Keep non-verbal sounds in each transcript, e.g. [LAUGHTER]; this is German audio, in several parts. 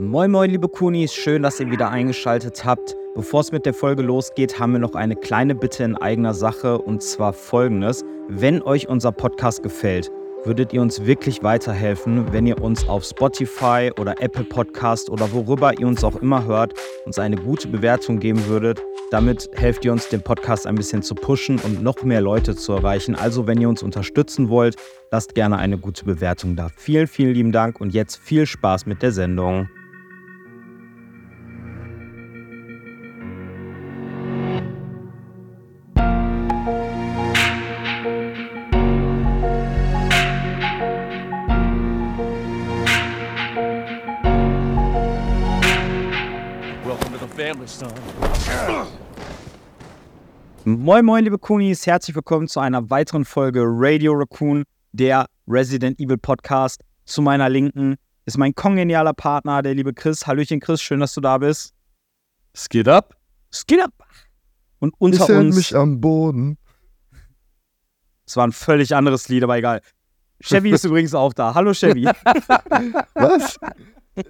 Moin moin liebe Kunis, schön, dass ihr wieder eingeschaltet habt. Bevor es mit der Folge losgeht, haben wir noch eine kleine Bitte in eigener Sache und zwar folgendes. Wenn euch unser Podcast gefällt, würdet ihr uns wirklich weiterhelfen, wenn ihr uns auf Spotify oder Apple Podcast oder worüber ihr uns auch immer hört, uns eine gute Bewertung geben würdet. Damit helft ihr uns, den Podcast ein bisschen zu pushen und noch mehr Leute zu erreichen. Also wenn ihr uns unterstützen wollt, lasst gerne eine gute Bewertung da. Vielen, vielen lieben Dank und jetzt viel Spaß mit der Sendung. Moin moin liebe Kunis, herzlich willkommen zu einer weiteren Folge Radio Raccoon, der Resident Evil Podcast. Zu meiner Linken ist mein kongenialer Partner, der liebe Chris. Hallöchen Chris, schön, dass du da bist. Es geht ab. Es geht ab. Und Ich unter hält uns, mich am Boden. es war ein völlig anderes Lied, aber egal. Chevy ist [LAUGHS] übrigens auch da. Hallo Chevy. [LAUGHS] Was?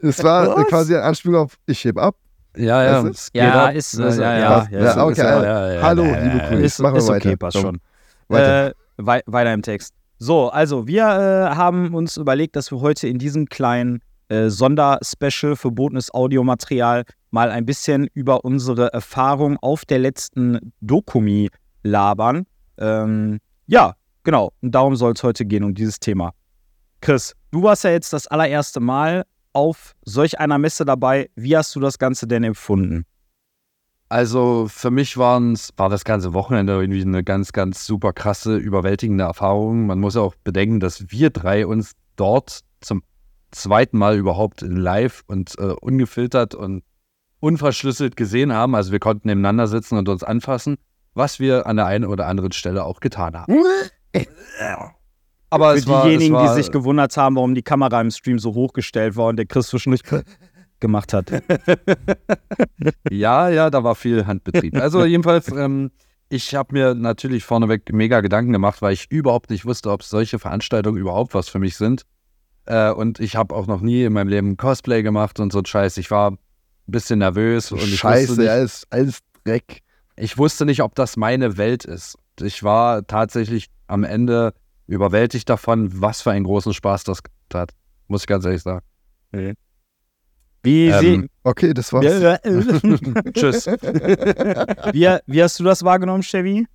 Es war Was? quasi ein Anspielung auf Ich heb ab. Ja, ja. Weißt du? Ja, ist- ja, ja, ja, ja. ja, Ja, ist- okay, ist- ja, ja, ja, Hallo, ja, liebe ja, Kunis. ist, machen wir ist okay, weiter. passt Komm, schon. Weiter. Äh, wei weiter im Text. So, also wir äh, haben uns überlegt, dass wir heute in diesem kleinen äh, Sonderspecial verbotenes Audiomaterial mal ein bisschen über unsere Erfahrung auf der letzten Dokumi labern. Ähm, ja, genau. Und darum soll es heute gehen, um dieses Thema. Chris, du warst ja jetzt das allererste Mal auf solch einer Messe dabei. Wie hast du das Ganze denn empfunden? Also für mich waren's, war das ganze Wochenende irgendwie eine ganz, ganz super krasse, überwältigende Erfahrung. Man muss auch bedenken, dass wir drei uns dort zum zweiten Mal überhaupt live und äh, ungefiltert und unverschlüsselt gesehen haben. Also wir konnten nebeneinander sitzen und uns anfassen, was wir an der einen oder anderen Stelle auch getan haben. [LAUGHS] Aber Für war, diejenigen, es war, die sich gewundert haben, warum die Kamera im Stream so hochgestellt war und der Chris zwischendurch [LAUGHS] gemacht hat. [LAUGHS] Ja, ja, da war viel Handbetrieb. Also [LAUGHS] jedenfalls, ähm, ich habe mir natürlich vorneweg mega Gedanken gemacht, weil ich überhaupt nicht wusste, ob solche Veranstaltungen überhaupt was für mich sind. Äh, und ich habe auch noch nie in meinem Leben Cosplay gemacht und so ein Scheiß. Ich war ein bisschen nervös und ich wusste, Scheiße, nicht, alles, alles Dreck. ich wusste nicht, ob das meine Welt ist. Ich war tatsächlich am Ende überwältigt davon, was für einen großen Spaß das hat. Muss ich ganz ehrlich sagen. Wie, Ähm, Okay, das war's. wie, [LAUGHS] [LAUGHS] Tschüss. wie, wie hast du das wahrgenommen, Chevy?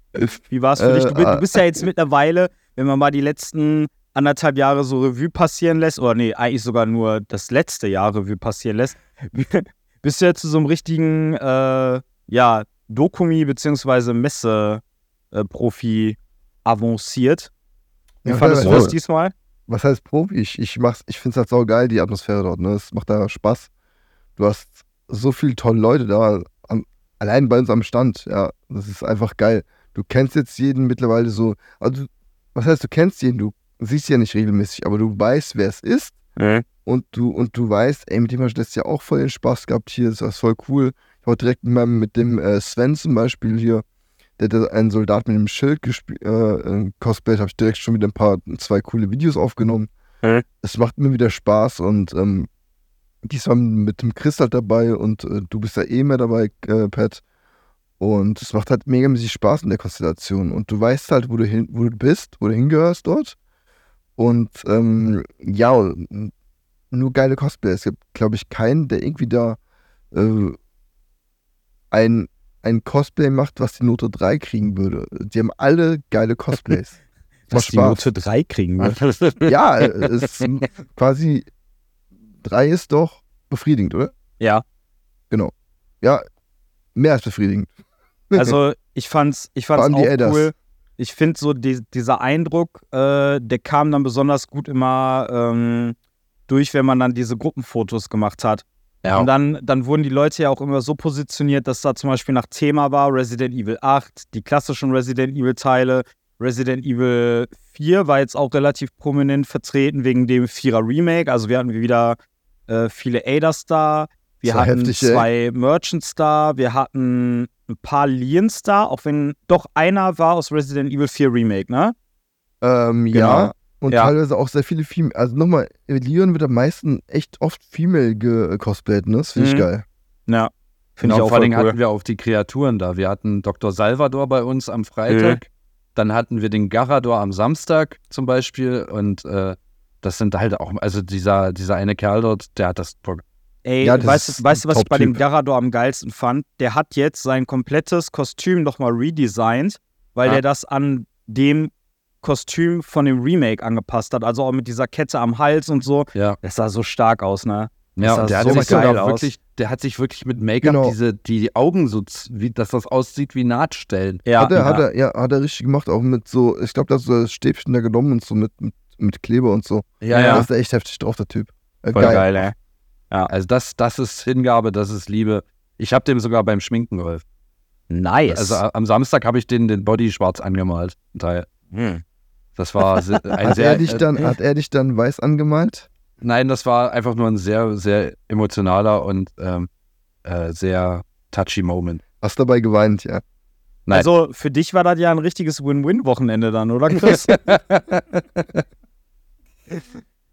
Wie war es für Äh, dich? Du, du bist ja jetzt mittlerweile, wenn man mal die letzten anderthalb Jahre so Revue passieren lässt, oder nee, eigentlich sogar nur das letzte Jahr Revue passieren lässt, [LAUGHS] bist du jetzt zu so einem richtigen, äh, ja, Dokumi- bzw. Messe-Profi avanciert. Wie Ja, fandest du das diesmal? Was heißt Profi? Ich, ich, mach's- ich finde es halt sau geil, die Atmosphäre dort. Ne? Es macht da Spaß. Du hast so viele tolle Leute da, am, allein bei uns am Stand. Ja, das ist einfach geil. Du kennst jetzt jeden mittlerweile so. Also, was heißt, du kennst jeden? Du siehst ja nicht regelmäßig, aber du weißt, wer es ist. und du, und du weißt, ey, mit dem hast du letztes Jahr auch voll den Spaß gehabt hier, das war voll cool. Ich war direkt mit, meinem, mit dem äh, Sven zum Beispiel hier, der hat einen Soldat mit einem Schild gespielt, äh, äh, cosplayt, habe ich direkt schon wieder ein paar, zwei coole Videos aufgenommen. Mhm. Es macht mir wieder Spaß und ähm, diesmal mit dem Chris halt dabei und äh, du bist ja eh mehr dabei, äh, Pat. Und es macht halt megamäßig Spaß in der Konstellation. Und du weißt halt, wo du, hin, wo du bist, wo du hingehörst dort. Und ähm, ja, nur geile Cosplays. Es gibt, glaube ich, keinen, der irgendwie da äh, ein, ein Cosplay macht, was die Note 3 kriegen würde. Die haben alle geile Cosplays. [LAUGHS] Dass die Note 3 kriegen wird. [LAUGHS] ja, es ist quasi 3 ist doch befriedigend, oder? Ja. Ja, mehr als befriedigend. [LAUGHS] Also ich fand's, ich fand's auch Elders. cool. Ich finde so die, dieser Eindruck, äh, der kam dann besonders gut immer ähm, durch, wenn man dann diese Gruppenfotos gemacht hat. Ja. Und dann, dann wurden die Leute ja auch immer so positioniert, dass da zum Beispiel nach Thema war Resident Evil 8, die klassischen Resident Evil Teile, Resident Evil 4 war jetzt auch relativ prominent vertreten wegen dem 4er Remake. Also wir hatten wieder äh, viele Aiders da. Wir war hatten heftig, ey. zwei Merchants da. Wir hatten ein paar Liens da, auch wenn doch einer war aus Resident Evil 4 Remake, ne? Ähm, Genau. Ja, Und Ja. teilweise auch sehr viele Female. Also nochmal, Leon wird am meisten echt oft Female gecosplayt, ne? Das finde ich Mhm. geil. Ja, finde Genau, ich auch vor Dingen cool. hatten wir auch die Kreaturen da. Wir hatten Dr. Salvador bei uns am Freitag. Dann hatten wir den Garador am Samstag zum Beispiel. Und äh, das sind halt auch, also dieser, dieser eine Kerl dort, der hat das. Ey, Ja, das weißt, weißt du, was ich bei dem. Garador am geilsten fand? Der hat jetzt sein komplettes Kostüm nochmal redesigned, weil Ah. der das an dem Kostüm von dem Remake angepasst hat. Also auch mit dieser Kette am Hals und so. Ja. Das sah so stark aus, ne? Ja, sah und der so hat sich sogar geil aus. wirklich, der hat sich wirklich mit Make-up Genau. diese, die, die Augen so, wie, dass das aussieht wie Nahtstellen. Ja, hat, er, ja. hat er, ja, hat er richtig gemacht, auch mit so, ich glaube, da hast du das Stäbchen da genommen und so mit, mit, mit Kleber und so. Ja, Ja. Da ist er echt heftig drauf, der Typ. Äh, Voll geil, ey. Also das, das ist Hingabe, das ist Liebe. Ich habe dem sogar beim Schminken geholfen. Nice. Also a- am Samstag habe ich den, den Body schwarz angemalt. ein Teil. Hm. Das war ein Hat sehr. er, dich dann, äh, hat er dich dann weiß angemalt? nein, das war einfach nur ein sehr, sehr emotionaler und ähm, äh, sehr touchy Moment. Hast dabei geweint, ja. Nein. Also für dich war das ja ein richtiges Win-Win-Wochenende dann, oder [LAUGHS] Chris?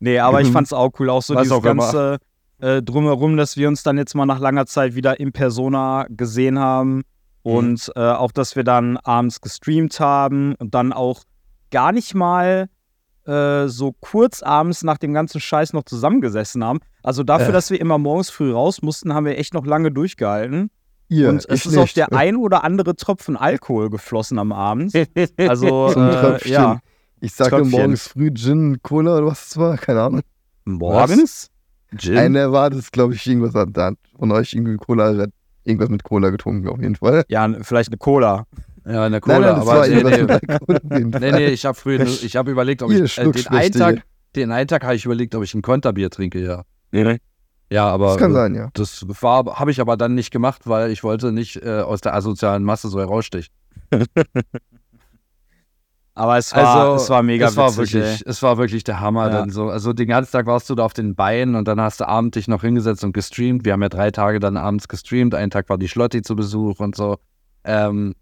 nee, aber ich fand's auch cool. Auch so Was dieses auch ganze äh, Drumherum, dass wir uns dann jetzt mal nach langer Zeit wieder in Persona gesehen haben. Und äh, auch, dass wir dann abends gestreamt haben und dann auch gar nicht mal äh, so kurz abends nach dem ganzen Scheiß noch zusammengesessen haben. Also dafür, Ja. dass wir immer morgens früh raus mussten, haben wir echt noch lange durchgehalten. Ihr, und es ist auch nicht. der ein oder andere Tropfen Alkohol geflossen am Abend. [LAUGHS] Also, So äh, ja. Ich sagte Tröpfchen. morgens früh Gin, Cola oder was es war, keine Ahnung. Morgens? Gin? Einer war das, glaube ich, irgendwas hat, hat von euch irgendwie Cola, irgendwas mit Cola getrunken, auf jeden Fall. Ja, vielleicht eine Cola. Ja, eine Cola, nein, nein, das aber war nee, nee, nee, nee, ich habe früher, ich habe überlegt, ob Ihr ich äh, den einen. Tag, den einen Tag habe ich überlegt, ob ich ein Konterbier trinke, ja. Ja, aber Das kann sein, ja. das war, habe ich aber dann nicht gemacht, weil ich wollte nicht äh, aus der asozialen Masse so herausstechen. [LAUGHS] Aber es war, Also, es war mega es war witzig. wirklich, es war wirklich der Hammer. Ja. Dann so, also den ganzen Tag warst du da auf den Beinen und dann hast du abends dich noch hingesetzt und gestreamt. Wir haben ja drei Tage dann abends gestreamt. Einen Tag war die Schlotti zu Besuch und so. Ähm,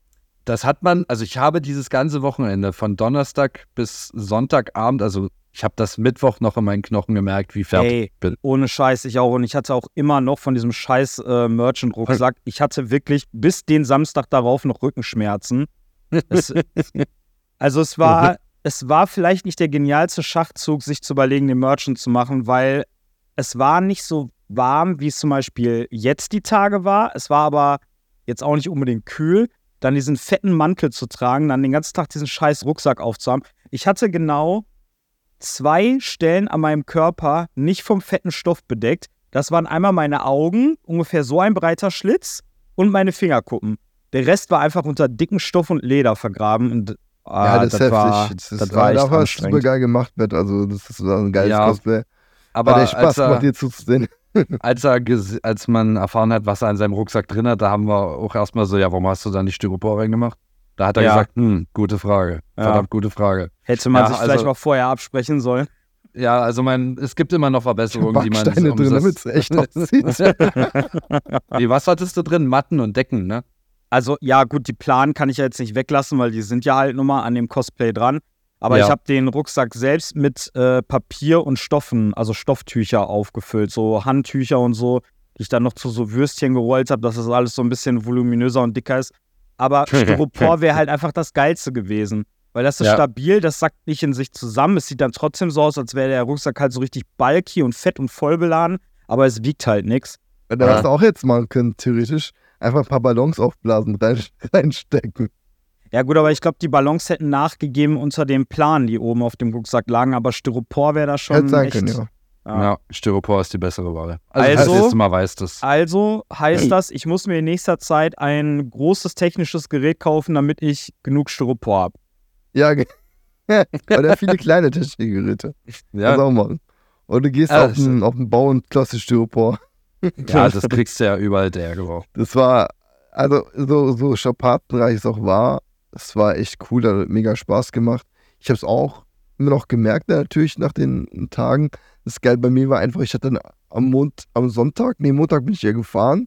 das hat man, also ich habe dieses ganze Wochenende von Donnerstag bis Sonntagabend, also ich habe das Mittwoch noch in meinen Knochen gemerkt, wie fertig Ey, ich bin. ohne Scheiß, ich auch. Und ich hatte auch immer noch von diesem scheiß äh, Merchant-Rucksack, ich hatte wirklich bis den Samstag darauf noch Rückenschmerzen. Es, [LAUGHS] also es war, es war vielleicht nicht der genialste Schachzug, sich zu überlegen, den Merchant zu machen, weil es war nicht so warm, wie es zum Beispiel jetzt die Tage war. Es war aber jetzt auch nicht unbedingt kühl. Dann diesen fetten Mantel zu tragen, dann den ganzen Tag diesen scheiß Rucksack aufzuhaben. Ich hatte genau zwei Stellen an meinem Körper nicht vom fetten Stoff bedeckt. Das waren einmal meine Augen, ungefähr so ein breiter Schlitz, und meine Fingerkuppen. Der Rest war einfach unter dicken Stoff und Leder vergraben. Und, ah, ja, das, ist heftig. War, das ist, das war echt dafür hast du super geil gemacht, Matt. Also, das ist ein geiles Ja, Cosplay. Aber Hat echt Spaß gemacht, dir zuzusehen. [LAUGHS] als, er als man erfahren hat, was er in seinem Rucksack drin hat, da haben wir auch erstmal so, ja, warum hast du da nicht Styropor reingemacht? Da hat er Ja. gesagt, hm, gute Frage. Ja. Verdammt gute Frage. Hätte man Ja, sich also- vielleicht mal vorher absprechen sollen. Ja, also mein, es gibt immer noch Verbesserungen, die man. Drin, damit es echt aussieht. [LAUGHS] Wie, was hattest du drin? Matten und Decken, ne? Also, ja, gut, die Plan kann ich ja jetzt nicht weglassen, weil die sind ja halt nun mal an dem Cosplay dran. Aber Ja. ich habe den Rucksack selbst mit äh, Papier und Stoffen, also Stofftücher aufgefüllt, so Handtücher und so, die ich dann noch zu so Würstchen gerollt habe, dass das alles so ein bisschen voluminöser und dicker ist. Aber [LAUGHS] Styropor wäre halt einfach das Geilste gewesen. Weil das ist Ja. stabil, das sackt nicht in sich zusammen. Es sieht dann trotzdem so aus, als wäre der Rucksack halt so richtig bulky und fett und voll beladen, aber es wiegt halt nichts. Da hast du auch jetzt machen können, theoretisch. Einfach ein paar Ballons aufblasen, rein, [LAUGHS] reinstecken. Ja, gut, aber ich glaube, die Ballons hätten nachgegeben unter dem Plan, die oben auf dem Rucksack lagen, aber Styropor wäre da schon. Hätte sein echt, können, ja. Ja. Ja. Styropor ist die bessere Wahl. Also, Also- das Mal weißt es. Also heißt das, ich muss mir in nächster Zeit ein großes technisches Gerät kaufen, damit ich genug Styropor habe. Ja, ge- [LAUGHS] aber der hat viele kleine. Kannst du Ja, auch machen. Und du gehst Ja, auf, das- den, auf den Bau und klassisch Styropor. ja, das kriegst du ja überall der gebraucht. Das war, also so, so schapatenreich es auch war, es war echt cool, hat mega Spaß gemacht. Ich habe es auch immer noch gemerkt, natürlich nach den Tagen. Das geil bei mir war einfach, ich hatte dann am, Mond, am Sonntag, nee, Montag bin ich ja gefahren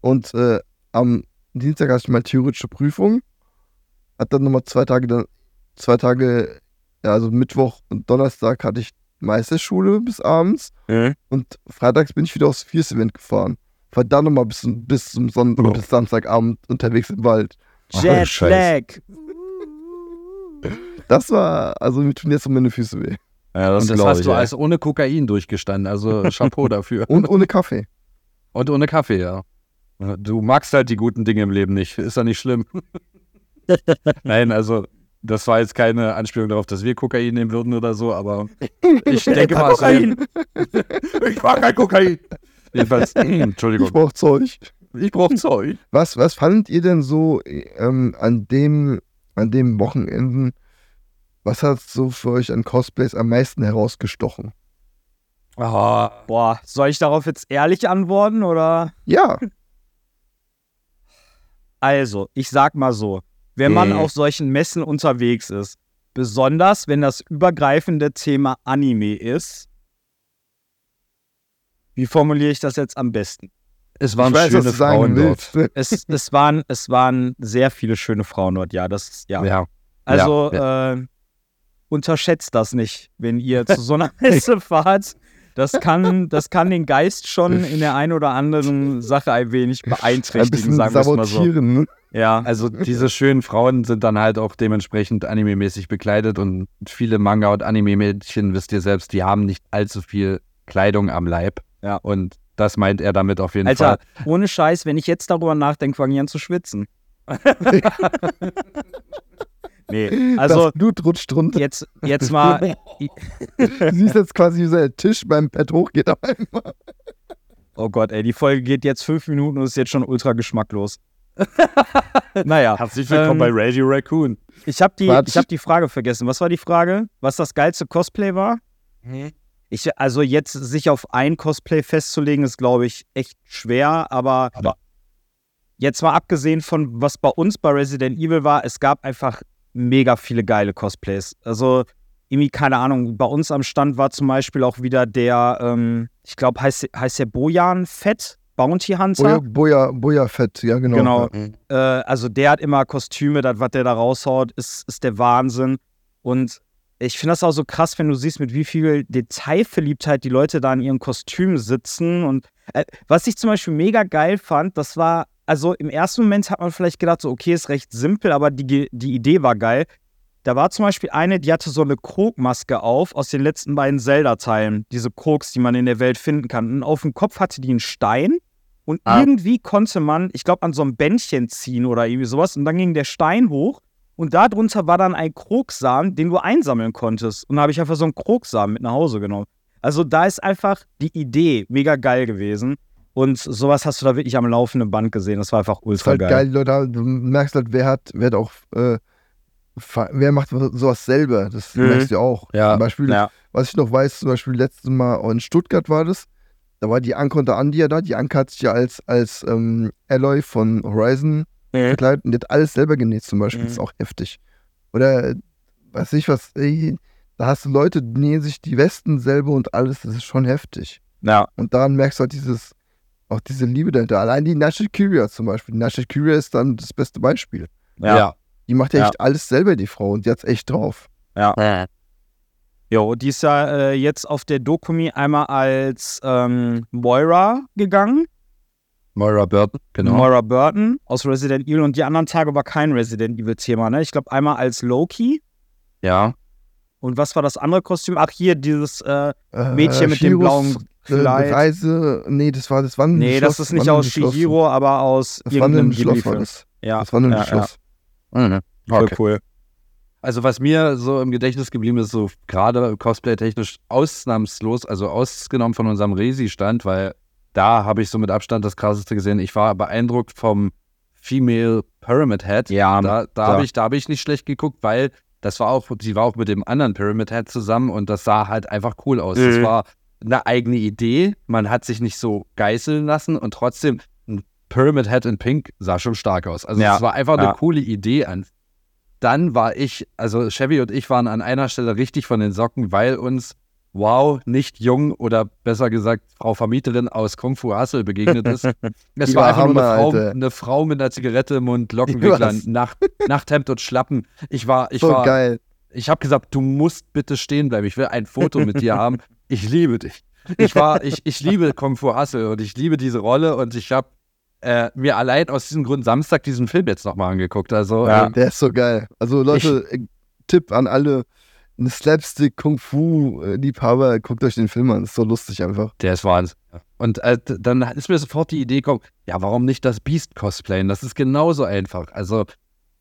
und äh, am Dienstag hatte ich mal theoretische Prüfung. Hat dann nochmal zwei Tage, dann, zwei Tage Ja, also Mittwoch und Donnerstag hatte ich Meisterschule bis abends Mhm. und freitags bin ich wieder aufs Fierce-Event gefahren. War dann nochmal bis, zum- bis zum Son Oh. bis Samstagabend unterwegs im Wald. Ach, Jet Scheiße. Lag. Das war, also mir tun jetzt noch meine Füße weh. Ja, das, Und das hast ich. du ey. alles ohne Kokain durchgestanden. Also [LAUGHS] Chapeau dafür. Und ohne Kaffee. Und ohne Kaffee, ja. Du magst halt die guten Dinge im Leben nicht. Ist ja nicht schlimm. [LAUGHS] Nein, also das war jetzt keine Anspielung darauf, dass wir Kokain nehmen würden oder so, aber ich denke mal, wär- [LAUGHS] ich mag kein Kokain. Jedenfalls, Entschuldigung, Ich brauch Zeug. Ich brauche Zeug. Was, was fandet ihr denn so ähm, an dem, an dem Wochenenden? Was hat so für euch an Cosplays am meisten herausgestochen? Ah, Boah, soll ich darauf jetzt ehrlich antworten oder? Ja, [LAUGHS] Also, ich sag mal so, wenn man Mhm. auf solchen Messen unterwegs ist, besonders wenn das übergreifende Thema Anime ist, wie formuliere ich das jetzt am besten? Es waren weiß, schöne Frauen dort. [LAUGHS] Es, es, waren, es waren sehr viele schöne Frauen dort, ja, das ja. Ja. Also, Äh, unterschätzt das nicht, wenn ihr zu so einer [LAUGHS] Messe fahrt. Das kann, das kann den Geist schon in der einen oder anderen Sache ein wenig Ein beeinträchtigen, bisschen sagen wir es mal so. sabotieren. Ne? Ja, Also diese schönen Frauen sind dann halt auch dementsprechend anime-mäßig bekleidet und viele Manga- und Anime-Mädchen, wisst ihr selbst, die haben nicht allzu viel Kleidung am Leib. Ja. Und das meint er damit auf jeden Alter, Fall. ohne Scheiß, wenn ich jetzt darüber nachdenke, fange ich an zu schwitzen. [LAUGHS] nee, also das Blut rutscht runter. jetzt, jetzt mal, [LAUGHS] Du siehst jetzt quasi, wie so der Tisch beim Pad hochgeht auf einmal. oh Gott, ey, die Folge geht jetzt fünf Minuten und ist jetzt schon ultra geschmacklos. [LAUGHS] naja, Herzlich willkommen bei Radio Raccoon. ich habe die, ich hab die Frage vergessen. Was war die Frage? Was das geilste Cosplay war? Ich, also jetzt sich auf ein Cosplay festzulegen, ist, glaube ich, echt schwer, aber Aber- jetzt mal abgesehen von, was bei uns bei Resident Evil war, es gab einfach mega viele geile Cosplays. Also irgendwie, keine Ahnung, bei uns am Stand war zum Beispiel auch wieder der, ähm, ich glaube, heißt, heißt der Bojan Fett, Bounty Hunter. Boja, Boja, Boja Fett, ja genau. Genau. Ja. Äh, also der hat immer Kostüme, das, was der da raushaut, ist, ist der Wahnsinn. Und ich finde das auch so krass, wenn du siehst, mit wie viel Detailverliebtheit die Leute da in ihren Kostümen sitzen. Und äh, was ich zum Beispiel mega geil fand, das war, also im ersten Moment hat man vielleicht gedacht, so, okay, ist recht simpel, aber die, die Idee war geil. Da war zum Beispiel eine, die hatte so eine Krogmaske auf aus den letzten beiden Zelda-Teilen. Diese Krogs, die man in der Welt finden kann. Und auf dem Kopf hatte die einen Stein. Und Ah. irgendwie konnte man, ich glaube, an so einem Bändchen ziehen oder irgendwie sowas. Und dann ging der Stein hoch. Und darunter war dann ein Krogsamen, den du einsammeln konntest. Und da habe ich einfach so einen Krogsamen mit nach Hause genommen. Also da ist einfach die Idee mega geil gewesen. Und sowas hast du da wirklich am laufenden Band gesehen. Das war einfach ultra halt geil. geil, Leute, du merkst halt, wer hat, wer hat auch, äh, wer macht sowas selber, das Mhm. merkst du auch. Ja, Zum Beispiel, Ja. was ich noch weiß, zum Beispiel letztes Mal in Stuttgart war das, da war die Anke und der Andi ja da, die Anke hat sich ja als, als ähm, Alloy von Horizon Mhm. verkleidet und die hat alles selber genäht zum Beispiel, Mhm. das ist auch heftig. Oder, weiß ich was, ey, da hast du Leute, die nähen sich die Westen selber und alles, das ist schon heftig. Ja. Und daran merkst du halt dieses, auch diese Liebe dahinter. Allein die Nasha Kyria zum Beispiel. Die Nasha Kyria ist dann das beste Beispiel. Ja. Die macht ja, Ja. echt alles selber, die Frau, und die hat's echt drauf. Jo, die ist ja äh, jetzt auf der Dokumi einmal als ähm, Moira gegangen. Moira Burton, genau. Moira Burton aus Resident Evil und die anderen Tage war kein Resident Evil-Thema, ne? Ich glaube einmal als Loki. ja. Und was war das andere Kostüm? Ach, hier, dieses äh, Äh, Mädchen mit dem blauen äh, Kleid. Reise, nee, das war das Wandernde nee, Schloss. das ist nicht aus. Shihiro, aber aus Das irgendeinem Schloss war das. Ja, Das Wandernde ja, Schloss. Mhm. voll Okay. cool. Also was mir so im Gedächtnis geblieben ist, so gerade cosplay-technisch ausnahmslos, also ausgenommen von unserem Resi-Stand, weil da habe ich so mit Abstand das krasseste gesehen. Ich war beeindruckt vom Female Pyramid Head. Ja, Da, da habe ich, da hab ich nicht schlecht geguckt, weil das war auch, sie war auch mit dem anderen Pyramid Head zusammen und das sah halt einfach cool aus. Das Mhm. war eine eigene Idee. Man hat sich nicht so geißeln lassen und trotzdem ein Pyramid Head in Pink sah schon stark aus. Also Ja, es war einfach eine ja. coole Idee an. Dann war ich, also Chevy und ich waren an einer Stelle richtig von den Socken, weil uns Wow, nicht jung oder besser gesagt Frau Vermieterin aus Kung Fu Hassel begegnet ist. [LAUGHS] Es Die war einfach nur eine Frau, eine Frau mit einer Zigarette im Mund, Lockenwicklern? Nacht, [LAUGHS] Nachthemd und Schlappen. Ich war, ich so war, geil. ich habe gesagt, du musst bitte stehen bleiben. Ich will ein Foto mit dir haben. Ich liebe dich. Ich war, ich, ich liebe Kung Fu Hustle und ich liebe diese Rolle und ich habe äh, mir allein aus diesem Grund Samstag diesen Film jetzt nochmal angeguckt. Also, Ja, äh, der ist so geil. Also Leute, äh, Tipp an alle, eine Slapstick Kung Fu äh, Liebhaber, guckt euch den Film an. Ist so lustig einfach. der ist Wahnsinn. Und äh, dann ist mir sofort die Idee gekommen, ja, warum nicht das Beast cosplayen? Das ist genauso einfach. Also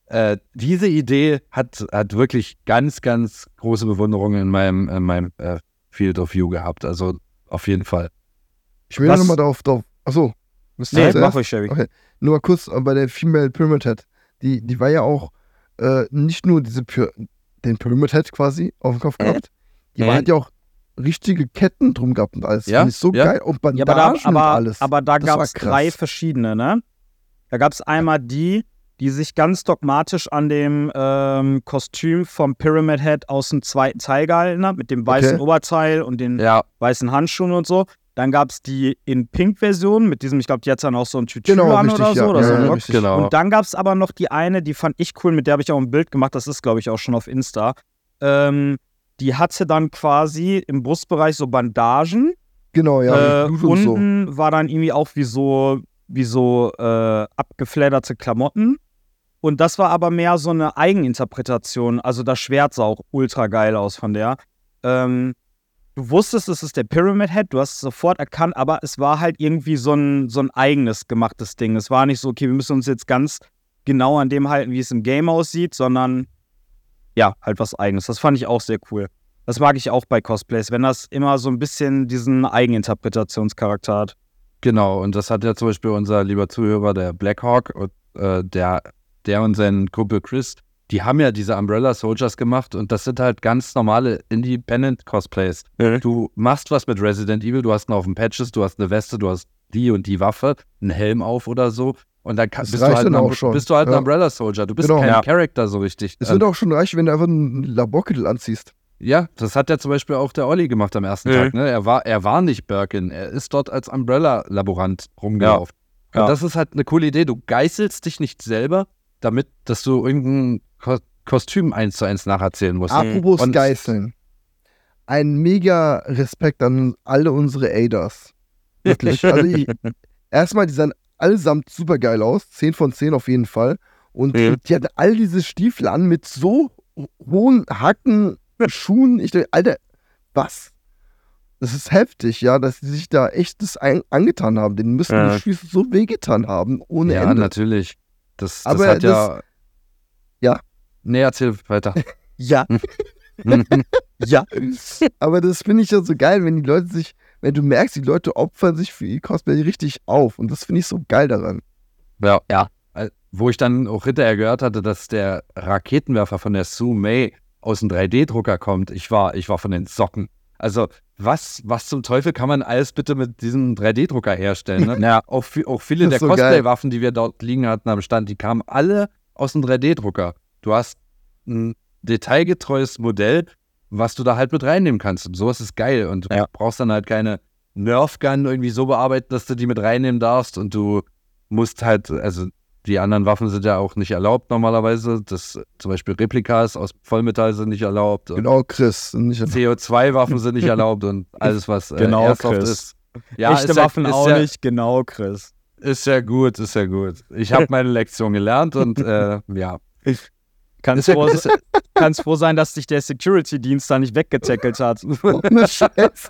äh, diese Idee hat, hat wirklich ganz, ganz große Bewunderung in meinem, in meinem äh, Field of View gehabt. Also auf jeden Fall. Ich will nochmal darauf, drauf. Achso, müsst Nee, mach euch, Sherry. Okay. Nur mal kurz äh, bei der Female Pyramid Head. Die, die war ja auch äh, nicht nur diese Py den Pyramid Head quasi auf dem Kopf gehabt. Die Mhm. war halt ja auch richtige Ketten drum gehabt und alles. Ja, Fand ich so ja. geil. Und Bandagen Ja, aber da, und aber, alles. aber da gab es drei verschiedene, ne? Da gab es einmal die, die sich ganz dogmatisch an dem ähm, Kostüm vom Pyramid Head aus dem zweiten Teil gehalten hat, mit dem weißen Okay. Oberteil und den Ja, weißen Handschuhen und so. Dann gab es die in Pink-Version, mit diesem, ich glaube, die hat dann auch so ein Tütü Genau, an richtig, oder so. ja. Oder Ja, so ja, Rock. richtig. genau. Und dann gab es aber noch die eine, die fand ich cool, mit der habe ich auch ein Bild gemacht, das ist, glaube ich, auch schon auf Insta. Ähm, die hatte dann quasi im Brustbereich so Bandagen. genau, ja. äh, und so. unten war dann irgendwie auch wie so, wie so äh, abgefledderte Klamotten. Und das war aber mehr so eine Eigeninterpretation. Also das Schwert sah auch ultra geil aus von der. Ähm, du wusstest, es ist der Pyramid Head, du hast es sofort erkannt, aber es war halt irgendwie so ein, so ein eigenes gemachtes Ding. Es war nicht so, okay, wir müssen uns jetzt ganz genau an dem halten, wie es im Game aussieht, sondern ja, halt was eigenes. Das fand ich auch sehr cool. Das mag ich auch bei Cosplays, wenn das immer so ein bisschen diesen Eigeninterpretationscharakter hat. Genau, und das hat ja zum Beispiel unser lieber Zuhörer, der Blackhawk, äh, der, der und sein Kumpel Chris, die haben ja diese Umbrella Soldiers gemacht und das sind halt ganz normale Independent Cosplays. Du machst was mit Resident Evil, du hast einen Haufen Patches, du hast eine Weste, du hast die und die Waffe, einen Helm auf oder so. Und dann kann, bist, du halt dann ein, schon. bist du halt ein Ja. Umbrella Soldier. Du bist Genau. kein Ja. Charakter so richtig. Es wird auch schon reichen, wenn du einfach einen Laborkittel anziehst. ja, das hat ja zum Beispiel auch der Olli gemacht am ersten Mhm. Tag. Ne? Er, war, er war nicht Birkin, er ist dort als Umbrella-Laborant rumgelaufen. Ja. Und das ist halt eine coole Idee. Du geißelst dich nicht selber, damit, dass du irgendein Ko Kostüm eins zu eins nacherzählen musst. Apropos Und- Geißeln. Ein mega Respekt an alle unsere Aiders. Wirklich. [LAUGHS] Also ich, erstmal, die sahen allesamt super geil aus. 10 von 10 auf jeden Fall. Und Mhm. die hatten all diese Stiefel an mit so hohen Hacken, Schuhen. Ich denke, Alter, was? Das ist heftig, ja, dass sie sich da echt das ein angetan haben. Denen müssen Ja. die Füße so wehgetan haben, ohne ja, Ende. natürlich. Das, das Aber hat ja. Ja. Nee, erzähl weiter. [LAUGHS] Ja, [LAUGHS] ja. Aber das finde ich ja so geil, wenn die Leute sich, wenn du merkst, die Leute opfern sich für ihr Cosplay richtig auf. Und das finde ich so geil daran. Ja. Ja. Äh, Wo ich dann auch hinterher gehört hatte, dass der Raketenwerfer von der Sue May aus dem 3D-Drucker kommt, ich war, ich war von den Socken. Also, was, was zum Teufel kann man alles bitte mit diesem 3D-Drucker herstellen? Ne? [LAUGHS] Ja, auch, auch viele der so. Cosplay-Waffen, die wir dort liegen hatten am Stand, die kamen alle aus dem 3D-Drucker. Du hast ein detailgetreues Modell, was du da halt mit reinnehmen kannst. Und sowas ist geil. Und du Ja. brauchst dann halt keine Nerf-Gun irgendwie so bearbeiten, dass du die mit reinnehmen darfst. Und du musst halt, also die anderen Waffen sind ja auch nicht erlaubt normalerweise. Das zum Beispiel Replikas aus Vollmetall sind nicht erlaubt. Und Genau, Chris. Nicht CO2-Waffen sind nicht [LAUGHS] erlaubt und alles, was äh, Genau, Airsoft Chris. ist. Ja, Echte ist ja, Waffen ist auch ja, nicht, genau, Chris. Ist ja gut, ist ja gut. Ich habe meine Lektion gelernt und äh, ja. Kannst [LAUGHS] Ist ja, froh, ist, kannst froh sein, dass dich der Security-Dienst da nicht weggetackelt hat. [LAUGHS] Ohne Scheiß.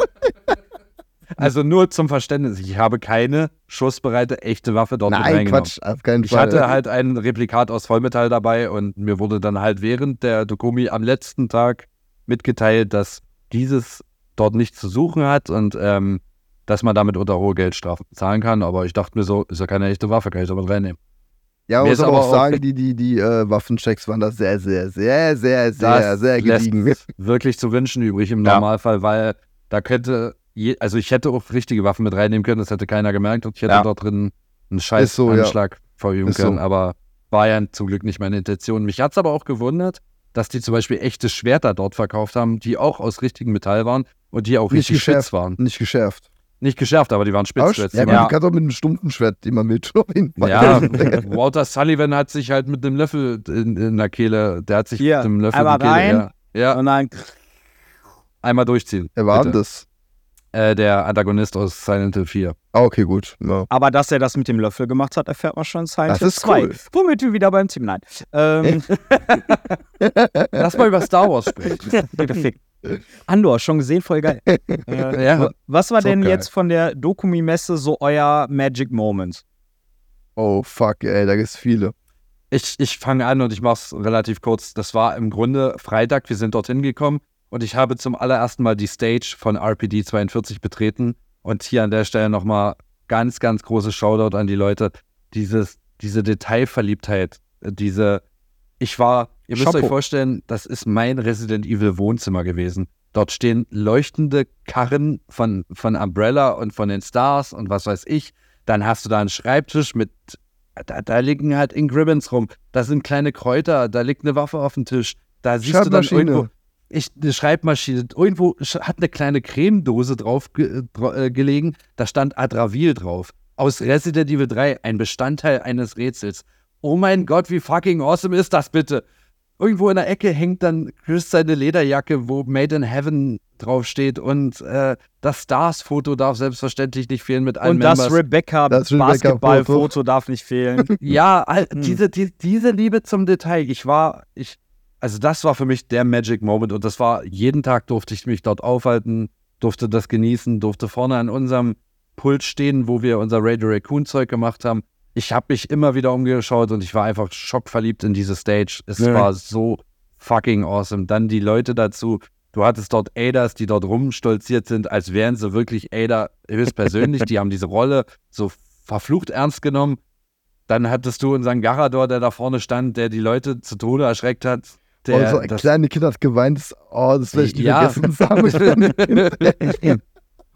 Also nur zum Verständnis, ich habe keine schussbereite echte Waffe dort mit Nein, reingenommen. Quatsch, auf keinen Ich Fall. hatte halt ein Replikat aus Vollmetall dabei und mir wurde dann halt während der Dokumi am letzten Tag mitgeteilt, dass dieses dort nichts zu suchen hat und ähm, dass man damit unter hohe Geldstrafen zahlen kann. Aber ich dachte mir so, ist ja keine echte Waffe, kann ich damit reinnehmen. ja, man mir muss aber auch sagen, die, die, die äh, Waffenchecks waren da sehr, sehr, sehr, sehr, sehr, sehr lässt gediegen. wirklich zu wünschen übrig im Ja. Normalfall, weil da könnte, je, also ich hätte auch richtige Waffen mit reinnehmen können, das hätte keiner gemerkt und ich hätte Ja. dort drin einen scheiß so, ja. Anschlag verüben Ist so. können, aber war ja zum Glück nicht meine Intention. Mich hat es aber auch gewundert, dass die zum Beispiel echte Schwerter dort verkauft haben, die auch aus richtigem Metall waren und die auch Nicht richtig spitz geschärft. waren. Nicht geschärft. Nicht geschärft, aber die waren spitz. Aber, ja, Ja. man kann doch mit einem stumpfen Schwert, den man Fall. Ja, [LAUGHS] Walter Sullivan hat sich halt mit einem Löffel in, in der Kehle, der hat sich Hier, mit einem Löffel aber die Kehle, rein. ja. Ja, Und dann, einmal durchziehen. Wer war denn das? Äh, der Antagonist aus Silent Hill 4. Ah, okay, gut. Ja. aber dass er das mit dem Löffel gemacht hat, erfährt man schon in Silent Das Hill ist 2. cool. Womit wir wieder beim Team. Nein. Ähm, [LAUGHS] Lass mal über Star Wars sprechen. Andor, schon gesehen, voll geil. [LAUGHS] Äh, ja, was war denn geil. jetzt von der Dokumi-Messe so euer Magic Moment? Oh, fuck, ey, da gibt's viele. Ich, ich fange an und ich mache es relativ kurz. Das war im Grunde Freitag, wir sind dorthin gekommen und ich habe zum allerersten Mal die Stage von RPD 42 betreten. Und hier an der Stelle nochmal ganz, ganz großes Shoutout an die Leute. Dieses, diese Detailverliebtheit, diese, ich war, ihr müsst Chapeau. euch vorstellen, das ist mein Resident Evil Wohnzimmer gewesen. Dort stehen leuchtende Karren von, von Umbrella und von den Stars und was weiß ich. Dann hast du da einen Schreibtisch mit da, da liegen halt Ingribbons rum. Da sind kleine Kräuter, da liegt eine Waffe auf dem Tisch. Da siehst du dann irgendwo ich, eine Schreibmaschine. Irgendwo hat eine kleine Cremedose drauf ge, äh, gelegen. Da stand Adravil drauf. Aus Resident Evil 3, ein Bestandteil eines Rätsels. Oh mein Gott, wie fucking awesome ist das bitte? Irgendwo in der Ecke hängt dann Chris seine Lederjacke, wo Made in Heaven draufsteht und äh, das Stars-Foto darf selbstverständlich nicht fehlen mit allen Und das Members. Rebecca Das Rebecca-Foto. Basketball-Foto darf nicht fehlen. [LAUGHS] Ja, all, Hm. diese, die, diese Liebe zum Detail. Ich war, ich, also das war für mich der Magic Moment und das war, jeden Tag durfte ich mich dort aufhalten, durfte das genießen, durfte vorne an unserem Pult stehen, wo wir unser Radio Raccoon Zeug gemacht haben. Ich habe mich immer wieder umgeschaut und ich war einfach schockverliebt in diese Stage. Es Ja. war so fucking awesome. Dann die Leute dazu. Du hattest dort Adas, die dort rumstolziert sind, als wären sie wirklich Ada höchstpersönlich. die haben diese Rolle so verflucht ernst genommen. Dann hattest du unseren Garador, der da vorne stand, der die Leute zu Tode erschreckt hat. Der, und so ein das- Kind hat geweint. das- Oh, das werde ich nie Ja. vergessen. [LAUGHS]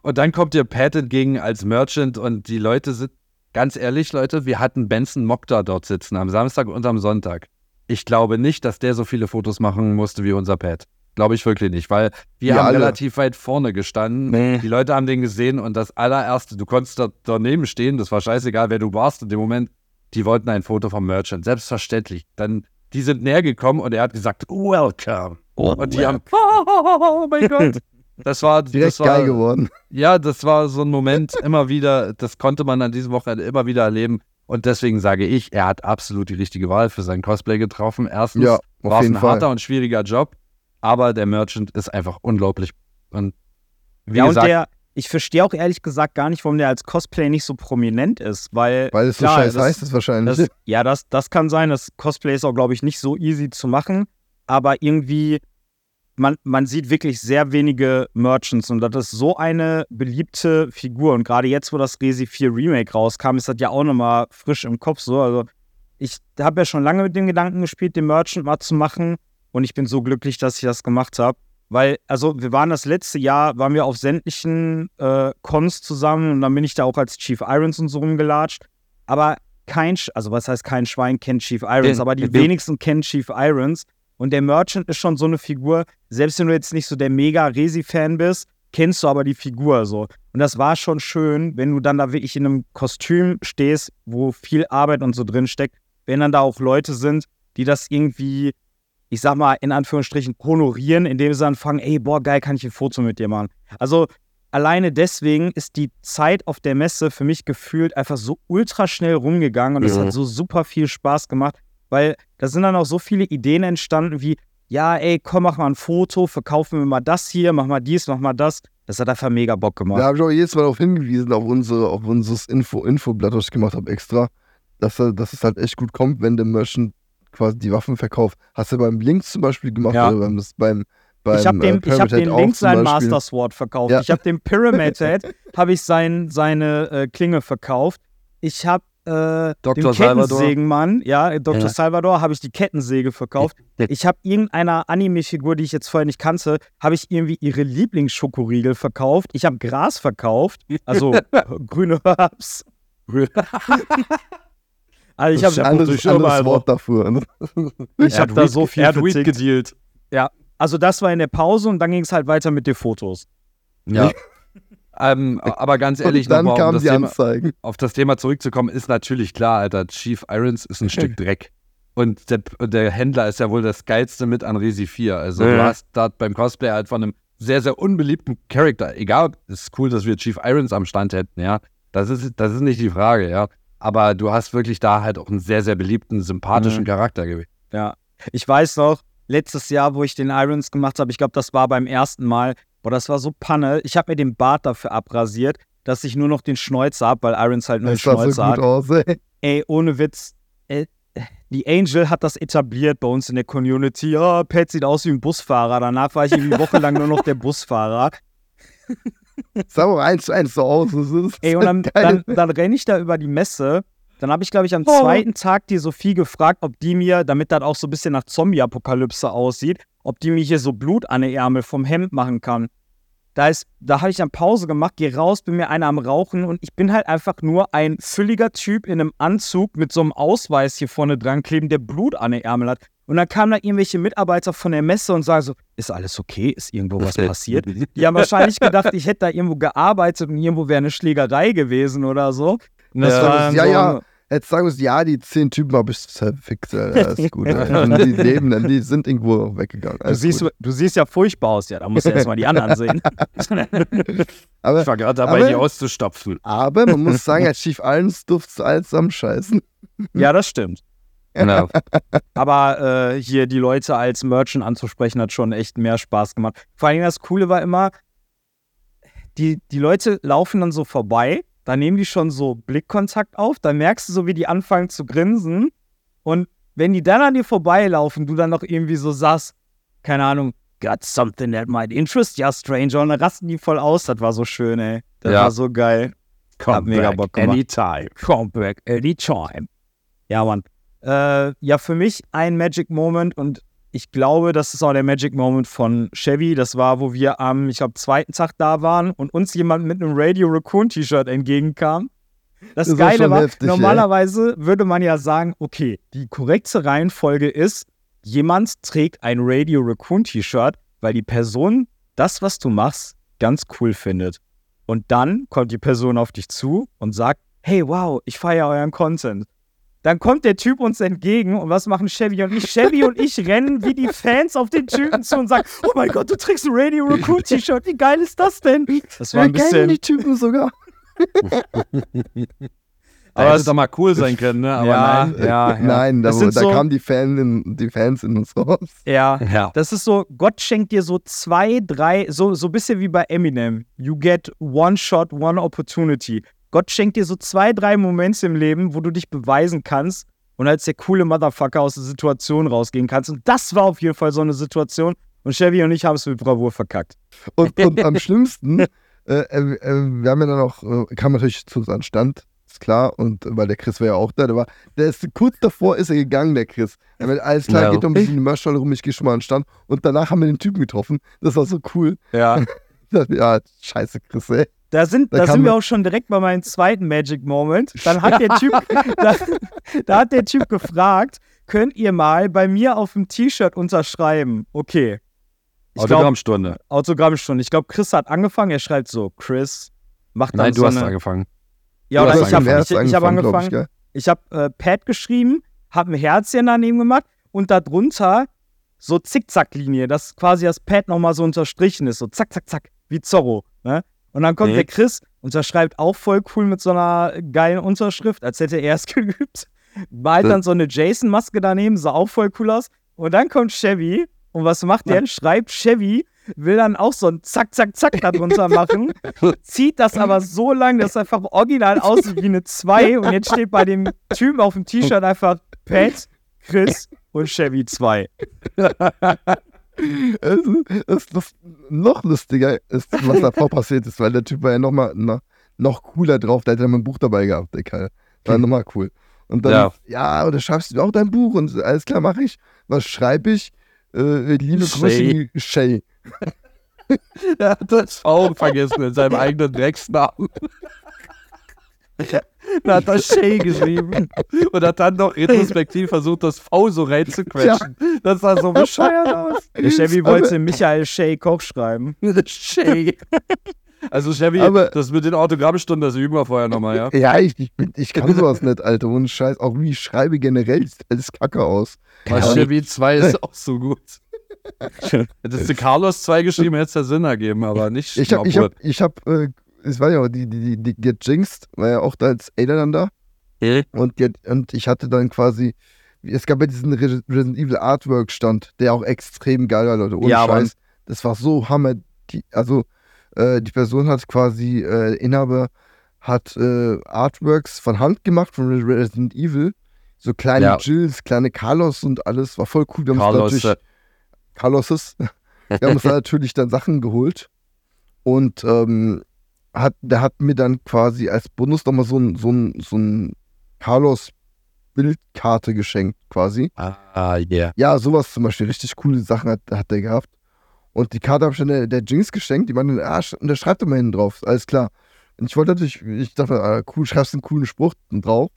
Und dann kommt dir Pat entgegen als Merchant und die Leute sind, ganz ehrlich, Leute, wir hatten Benson Mokta dort sitzen am Samstag und am Sonntag. Ich glaube nicht, dass der so viele Fotos machen musste wie unser Pat. Glaube ich wirklich nicht, weil wir Wir haben alle. relativ weit vorne gestanden. Nee. Die Leute haben den gesehen und das allererste, du konntest da daneben stehen, das war scheißegal, wer du warst in dem Moment. Die wollten ein Foto vom Merchant, selbstverständlich. Dann, die sind näher gekommen und er hat gesagt, welcome. und die haben, [LAUGHS] oh, mein Gott. Das war, Direkt das war, geil geworden. ja, das war so ein Moment immer wieder, das konnte man an diesem Wochenende immer wieder erleben. Und deswegen sage ich, er hat absolut die richtige Wahl für sein Cosplay getroffen. Erstens Ja, war auf es jeden ein Fall. harter und schwieriger Job, aber der Merchant ist einfach unglaublich. Und wie ja, und gesagt, der, ich verstehe auch ehrlich gesagt gar nicht, warum der als Cosplay nicht so prominent ist, weil. Weil es so scheiß das- heißt, ist wahrscheinlich. Das, ja, das, das kann sein. Das Cosplay ist auch, glaube ich, nicht so easy zu machen. Aber irgendwie, man, man sieht wirklich sehr wenige Merchants und das ist so eine beliebte Figur. Und gerade jetzt, wo das Resi 4 Remake rauskam, ist das ja auch nochmal frisch im Kopf so. Also, ich habe ja schon lange mit dem Gedanken gespielt, den Merchant mal zu machen. Und ich bin so glücklich, dass ich das gemacht habe. Weil, also, wir waren das letzte Jahr, waren wir auf sämtlichen äh, Cons zusammen und dann bin ich da auch als Chief Irons und so rumgelatscht. Aber kein, Sch- also was heißt kein Schwein kennt Chief Irons, Den- aber die wenigsten kennen Chief Irons. Und der Merchant ist schon so eine Figur, selbst wenn du jetzt nicht so der mega Resi-Fan bist, kennst du aber die Figur so. Und das war schon schön, wenn du dann da wirklich in einem Kostüm stehst, wo viel Arbeit und so drin steckt, wenn dann da auch Leute sind, die das irgendwie, ich sag mal, in Anführungsstrichen honorieren, indem sie dann fangen, ey, boah, geil, kann ich ein Foto mit dir machen. Also alleine deswegen ist die Zeit auf der Messe für mich gefühlt einfach so ultra schnell rumgegangen und es Mhm. hat so super viel Spaß gemacht, weil da sind dann auch so viele Ideen entstanden wie, ja, ey, komm, mach mal ein Foto, verkaufen wir mal das hier, mach mal dies, mach mal das. Das hat einfach mega Bock gemacht. Da habe ich auch jedes Mal darauf hingewiesen, auf, unsere, auf unseres Info, Infoblatt, was ich gemacht habe, extra, dass, dass es halt echt gut kommt, wenn der Merchant quasi die Waffen verkauft. Hast du beim Links zum Beispiel gemacht Ja. oder beim, beim, beim ich habe dem, äh, ich hab den Link sein. Master Sword verkauft. Ja. Ich habe dem Pyramid [LAUGHS] Head habe ich sein, seine äh, Klinge verkauft. Ich habe äh, Dr. Kettensägenmann, ja, Dr. Ja. Salvador, habe ich die Kettensäge verkauft. Ich habe irgendeiner Anime-Figur, die ich jetzt vorher nicht kannte, habe ich irgendwie ihre Lieblingsschokoriegel verkauft. Ich habe Gras verkauft, also äh, [LAUGHS] grüne Herbs. [LAUGHS] Also ich Das ist habe ein anderes, anderes Wort dafür. ne? [LAUGHS] ich hab hat da so viel er hat gedealt. Also das war in der Pause und dann ging es halt weiter mit den Fotos. Ja. ähm, aber ganz ehrlich, Und dann nochmal, um kamen das die Thema, Anzeigen. auf das Thema zurückzukommen, ist natürlich klar, Alter, Chief Irons ist ein Stück [LAUGHS] Dreck. Und der, der Händler ist ja wohl das Geilste mit an Resi 4. Also du Ja. hast da beim Cosplay halt von einem sehr, sehr unbeliebten Charakter. Egal, es ist cool, dass wir Chief Irons am Stand hätten, ja. Das ist, das ist nicht die Frage, ja. Aber du hast wirklich da halt auch einen sehr, sehr beliebten, sympathischen Mhm. Charakter gewählt. Ja. Ich weiß noch, letztes Jahr, wo ich den Irons gemacht habe, ich glaube, das war beim ersten Mal, boah, das war so Panne. Ich habe mir den Bart dafür abrasiert, dass ich nur noch den Schnäuzer habe, weil Irons halt nur den Das so Schnäuzer gut hat. aus, ey. Ey, ohne Witz. Äh, die Angel hat das etabliert bei uns in der Community. Ja, Pat sieht aus wie ein Busfahrer. Danach war ich irgendwie wochenlang nur noch der Busfahrer. Sah auch eins zu eins so aus. Das ist Ey, und dann, dann, dann renne ich da über die Messe. Dann habe ich, glaube ich, am Oh. zweiten Tag die Sophie gefragt, ob die mir, damit das auch so ein bisschen nach Zombie-Apokalypse aussieht, ob die mir hier so Blut an den Ärmel vom Hemd machen kann. Da, ist, da habe ich dann Pause gemacht, gehe raus, bin mir einer am Rauchen und ich bin halt einfach nur ein fülliger Typ in einem Anzug mit so einem Ausweis hier vorne dran kleben, der Blut an den Ärmel hat. Und dann kamen da irgendwelche Mitarbeiter von der Messe und sagen so, ist alles okay? Ist irgendwo was [LAUGHS] passiert? Die haben wahrscheinlich gedacht, ich hätte da irgendwo gearbeitet und irgendwo wäre eine Schlägerei gewesen oder so. Und das Ja. war Ja, so, ja. Jetzt sagen wir es, ja, die zehn Typen habe ich verfickt. Alter. Das ist [LAUGHS] gut. Alter. Die leben dann, die sind irgendwo weggegangen. Du Alles siehst, du siehst ja furchtbar aus, ja. Da musst du erstmal die anderen [LAUGHS] sehen. Aber, Ich war gerade dabei, Aber- die auszustopfen. aber man muss sagen, als Chief Irons durfte alles zusammenscheißen. ja, das stimmt. Genau. Aber äh, hier die Leute als Merchant anzusprechen, hat schon echt mehr Spaß gemacht. Vor allem das Coole war immer, die, die Leute laufen dann so vorbei, da nehmen die schon so Blickkontakt auf, dann merkst du so, wie die anfangen zu grinsen. Und wenn die dann an dir vorbeilaufen, du dann noch irgendwie so sagst, keine Ahnung, got something that might interest ya, Stranger, und dann rasten die voll aus. Das war so schön, ey. Das Ja. war so geil. Hat mega Bock gemacht. anytime. Come back anytime. Ja, Mann. Äh, ja, für mich ein Magic Moment und ich glaube, das ist auch der Magic Moment von Chevy. Das war, wo wir am, ich glaube, zweiten Tag da waren und uns jemand mit einem Radio Raccoon T-Shirt entgegenkam. Das, Das Geile war, heftig, ey. normalerweise würde man ja sagen, okay, die korrekte Reihenfolge ist, jemand trägt ein Radio Raccoon T-Shirt, weil die Person das, was du machst, ganz cool findet. Und dann kommt die Person auf dich zu und sagt, hey, wow, ich feiere euren Content. Dann kommt der Typ uns entgegen und was machen Chevy und ich? Chevy und ich rennen wie die Fans auf den Typen zu und sagen, oh mein Gott, du trägst ein Radio Raccoon T-Shirt, wie geil ist das denn? Das war ein Wir kennen bisschen, die Typen sogar. [LAUGHS] Aber es- doch mal cool sein können, ne? Aber ja, nein. ja, ja. Nein, da, da so- kamen die, Fan in, die Fans in uns raus. Ja, Ja. das ist so, Gott schenkt dir so zwei, drei, so, so ein bisschen wie bei Eminem. You get one shot, one opportunity. Gott schenkt dir so zwei, drei Momente im Leben, wo du dich beweisen kannst und als der coole Motherfucker aus der Situation rausgehen kannst. Und das war auf jeden Fall so eine Situation. Und Chevy und ich haben es mit Bravour verkackt. Und, [LAUGHS] und am schlimmsten, äh, äh, äh, wir haben ja dann auch, äh, kam natürlich zu uns an den Stand, ist klar, und äh, weil der Chris war ja auch da, der war, der ist kurz davor ist er gegangen, der Chris. Er meinte, alles klar, Ja. geht doch ein bisschen in die Merchhalle rum, ich gehe schon mal an den Stand. Und danach haben wir den Typen getroffen. Das war so cool. Ja. [LAUGHS] Ich dachte, Ja, scheiße, Chris, ey. Da sind, Da da sind wir auch schon direkt bei meinem zweiten Magic Moment. Dann hat der Typ, [LAUGHS] [LAUGHS] da, da hat der Typ gefragt, könnt ihr mal bei mir auf dem T-Shirt unterschreiben? Okay. Ich Autogrammstunde. Autogrammstunde. Ich glaube, Chris hat angefangen. Er schreibt so, Chris, mach dann Nein, so du hast eine, angefangen. Ja, oder ich habe ich, ich hab glaub angefangen. Ich habe äh, Pat geschrieben, habe ein Herzchen daneben gemacht und darunter so Zickzacklinie, dass quasi das Pad nochmal so unterstrichen ist, so zack, zack, zack, wie Zorro. Ne? Und dann kommt Mhm. der Chris, unterschreibt auch voll cool mit so einer geilen Unterschrift, als hätte er es [LAUGHS] geübt. Malt dann so eine Jason-Maske daneben, sah auch voll cool aus. Und dann kommt Chevy und was macht der? Schreibt Chevy, will dann auch so ein Zack, Zack, Zack da drunter [LAUGHS] machen, zieht das aber so lang, dass es einfach original [LAUGHS] aussieht wie eine 2 und jetzt steht bei dem Typen auf dem T-Shirt einfach Pat, Chris und Chevy 2. Es ist lust- noch lustiger ist, was davor [LAUGHS] passiert ist, weil der Typ war ja noch mal noch, cooler drauf. Der hat ja mein Buch dabei gehabt, der Kerl. War nochmal cool. Und dann, Ja. ja, oder schreibst du auch dein Buch? Und alles klar, mache ich. Was schreibe ich? Äh, liebe Shay. Grüße, Shay. [LAUGHS] Er hat das V vergessen in seinem eigenen Drecksnamen. [LAUGHS] Da hat er Shay geschrieben und hat dann noch retrospektiv versucht, das V so reinzuquetschen. Das sah so bescheuert aus. Der Chevy wollte Michael Shay Koch schreiben. [LAUGHS] Shay. Also Chevy, Aber- das mit den Autogrammstunden, das üben wir vorher nochmal, ja? Ja, ich, ich, bin, ich kann sowas nicht, Alter. Ohne Scheiß. Auch wie ich schreibe generell, sieht alles kacke aus. Weil. Chevy 2 ist [LAUGHS] auch so gut. Hättest du Carlos 2 geschrieben, hätte es ja Sinn ergeben, aber nicht. Ich hab, ich hab, ich hab, äh, es war ja die, die, die, die Get Jinxed, war ja auch da als Ada dann da. Und, Get, und ich hatte dann quasi, es gab ja diesen Re- Resident Evil Artwork Stand, der auch extrem geil war, Leute. Ohne Ja, Mann. Scheiß. Das war so hammer. Die, also, äh, die Person hat quasi, äh, Inhaber hat äh, Artworks von Hand gemacht von Re- Resident Evil. So kleine Ja. Jills, kleine Carlos und alles. War voll cool. Wir haben uns Carlos, natürlich, äh, Carloses. [LAUGHS] Wir haben uns da natürlich dann Sachen geholt. Und ähm, hat, der hat mir dann quasi als Bonus nochmal so ein, so ein, so ein Carlos-Bildkarte geschenkt, quasi. Ah, yeah. Ja, sowas zum Beispiel. Richtig coole Sachen hat, hat der gehabt. Und die Karte habe ich dann der, der Jinx geschenkt. Die meinte, ah, und der schreibt mal hinten drauf. Alles klar. Und ich wollte natürlich, ich dachte, ah, cool, schreibst einen coolen Spruch drauf.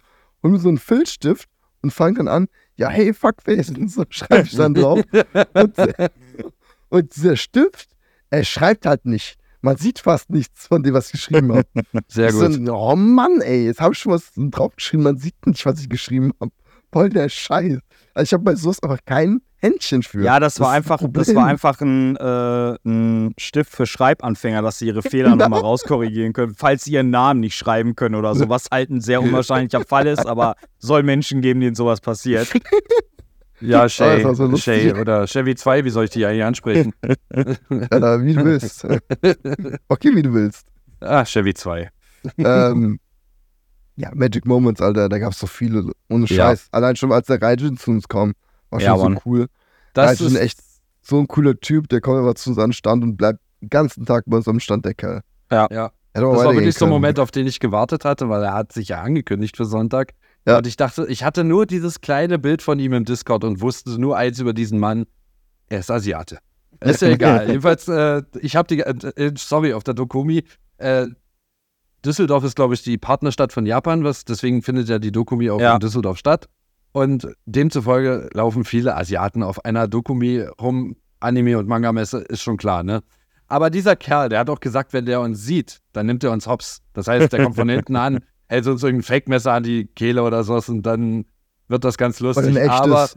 Hol mir so einen Filzstift und fang dann an, ja, hey, fuckface. Und so [LAUGHS] schreibe ich dann drauf. und, und dieser Stift, er schreibt halt nicht. Man sieht fast nichts von dem, was ich geschrieben habe. [LAUGHS] Sehr So gut. ein- oh Mann, ey, jetzt habe ich schon was draufgeschrieben, man sieht nicht, was ich geschrieben habe. Voll der Scheiß. Also ich habe bei sowas einfach kein Händchen für. Ja, das war ist einfach, ein das war einfach ein, äh, ein Stift für Schreibanfänger, dass sie ihre [LAUGHS] Fehler nochmal rauskorrigigen können, falls sie ihren Namen nicht schreiben können oder so, was halt ein sehr [LAUGHS] unwahrscheinlicher Fall ist, aber soll Menschen geben, denen sowas passiert. Ja, [LAUGHS] Shay, das war so lustig. Shay oder Chevy 2, wie soll ich die eigentlich ansprechen? [LAUGHS] Alter, wie du willst. [LAUGHS] okay, wie du willst. ah, Chevy 2. ähm, ja, Magic Moments, Alter, da gab es so viele. Ohne Ja. Scheiß. Allein schon, als der Raijin zu uns kam, war schon Ja, so Mann. cool. Das Raijin ist echt so ein cooler Typ, der kommt einfach zu uns an den Stand und bleibt den ganzen Tag bei uns am Stand, der Kerl. Ja. Auch Das war wirklich so ein. Moment, auf den ich gewartet hatte, weil er hat sich ja angekündigt für Sonntag. Ja. Und ich dachte, ich hatte nur dieses kleine Bild von ihm im Discord und wusste nur eins über diesen Mann. Er ist Asiate. Ist ja [LAUGHS] egal. Jedenfalls, äh, ich habe die, äh, sorry, auf der Dokumi, äh, Düsseldorf ist, glaube ich, die Partnerstadt von Japan, was, deswegen findet ja die Dokumi auch Ja. in Düsseldorf statt. Und demzufolge laufen viele Asiaten auf einer Dokumi rum, Anime- und Manga-Messe, ist schon klar, ne? Aber dieser Kerl, der hat auch gesagt, wenn der uns sieht, dann nimmt er uns hops. Das heißt, der kommt von [LAUGHS] hinten an, hält uns irgendein Fake-Messer an die Kehle oder sowas und dann wird das ganz lustig. ein Aber,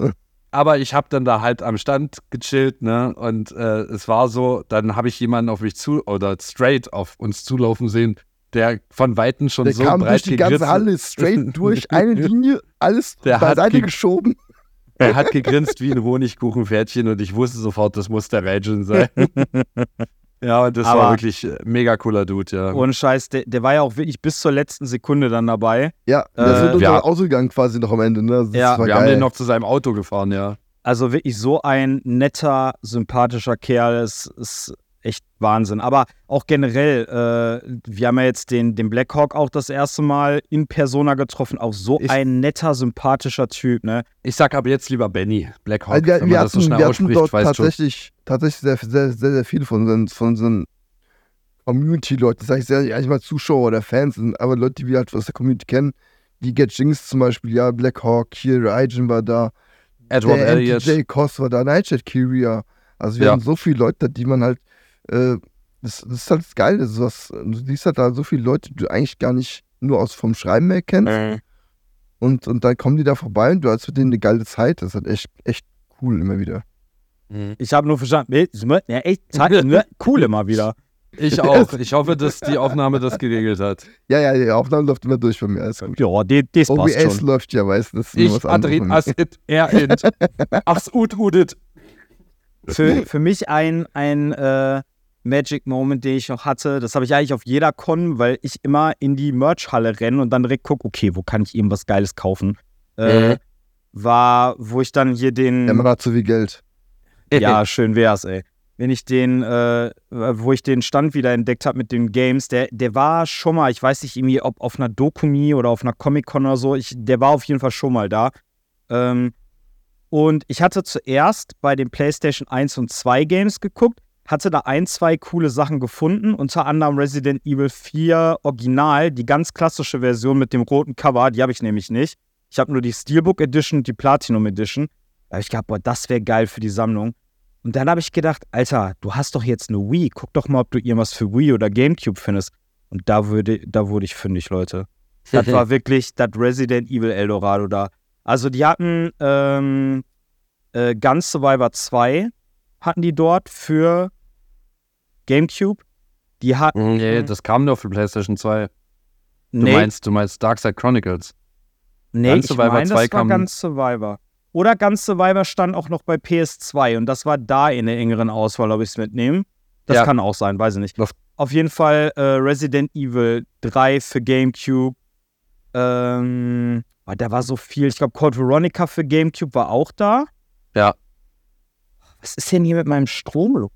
aber ich habe dann da halt am Stand gechillt, ne? Und äh, es war so, dann habe ich jemanden auf mich zu oder straight auf uns zulaufen sehen, der von Weitem schon Der so kam durch breit die ganze Halle straight [LAUGHS] durch, eine Linie, alles [LAUGHS] Der hat beiseite ge- geschoben. Er hat gegrinst wie ein Honigkuchenpferdchen und ich wusste sofort, das muss der Ragin sein. [LAUGHS] ja, und das Aber- war wirklich äh, mega cooler Dude, ja. Ohne Scheiß, der, der war ja auch wirklich bis zur letzten Sekunde dann dabei. Ja, das Äh, wird wir- unser Ausgang quasi noch am Ende. Ne? Das Ja, Wir haben geil. den noch zu seinem Auto gefahren, ja. Also wirklich so ein netter, sympathischer Kerl. Es ist echt Wahnsinn. Aber auch generell, äh, wir haben ja jetzt den, den Blackhawk auch das erste Mal in Persona getroffen. Auch so Ich- ein netter, sympathischer Typ, ne? Ich sag aber jetzt lieber Benny, Black Hawk, Also wir, wenn man das so hatten, schnell wir hatten ausspricht, dort weißt du. tatsächlich, tatsächlich sehr, sehr, sehr, sehr viele von unseren, von unseren Community-Leuten, das sage ich sehr, nicht mal Zuschauer oder Fans, sind aber Leute, die wir halt aus der Community kennen, die Get Jinx zum Beispiel, ja, Black Hawk, hier, Raijin war da, Edward Elliott. MTJ Koss war da, Nightshade Kyria. Also wir Ja. haben so viele Leute, da, die man halt, äh, das, das ist halt das Geile, sowas, du siehst halt da so viele Leute, die du eigentlich gar nicht nur aus vom Schreiben her kennst. Und, und dann kommen die da vorbei und du hast mit denen eine geile Zeit. Das ist halt echt, echt cool immer wieder. Mhm. Ich habe nur verstanden, ja, echt Zeit, ne? [LAUGHS] cool immer wieder. Ich [LAUGHS] auch. Ich hoffe, dass die Aufnahme das geregelt hat. Ja, ja, die Aufnahme läuft immer durch bei mir. Alles gut. Ja, die- das passt OBS schon. läuft ja, weißt du. Das ist nur Ich, was Adrin, mir. Asit, er, int. Achs, [LAUGHS] ut, udit. Für, für mich ein, ein äh, Magic Moment, den ich noch hatte, das habe ich eigentlich auf jeder Con, weil ich immer in die Merch-Halle renne und dann direkt gucke, okay, wo kann ich eben was Geiles kaufen? Äh, Mhm. War, wo ich dann hier den. Der Mann hat zu viel Geld. [LAUGHS] Ja, schön wär's, ey. Wenn ich den, äh, wo ich den Stand wieder entdeckt habe mit den Games, der, der war schon mal, ich weiß nicht irgendwie, ob auf einer Dokumi oder auf einer Comic-Con oder so, ich, der war auf jeden Fall schon mal da. Ähm, und ich hatte zuerst bei den PlayStation 1 und 2 Games geguckt, hatte da ein, zwei coole Sachen gefunden, unter anderem Resident Evil 4 Original, die ganz klassische Version mit dem roten Cover, die habe ich nämlich nicht. Ich habe nur die Steelbook Edition und die Platinum Edition. Da habe ich gedacht, boah, das wäre geil für die Sammlung. Und dann habe ich gedacht, Alter, du hast doch jetzt eine Wii, guck doch mal, ob du irgendwas für Wii oder Gamecube findest. Und da würde, da wurde ich fündig, Leute. Das war [LAUGHS] wirklich das Resident Evil Eldorado da. Also die hatten ähm, äh, Gun Survivor 2 hatten die dort für Gamecube. Die hatten. Nee, das kam nur für PlayStation 2. Du nee, meinst, du meinst Darkside Chronicles. nee, Gun ich Survivor meine, 2 das war kam- Gun Survivor. Oder Gun Survivor stand auch noch bei PS2 und das war da in der engeren Auswahl, ob ich es mitnehme. Das Ja. kann auch sein, weiß ich nicht. Auf jeden Fall äh, Resident Evil 3 für Gamecube. Ähm, da war so viel. Ich glaube, Code Veronica für Gamecube war auch da. Ja. Was ist denn hier mit meinem Strom? los?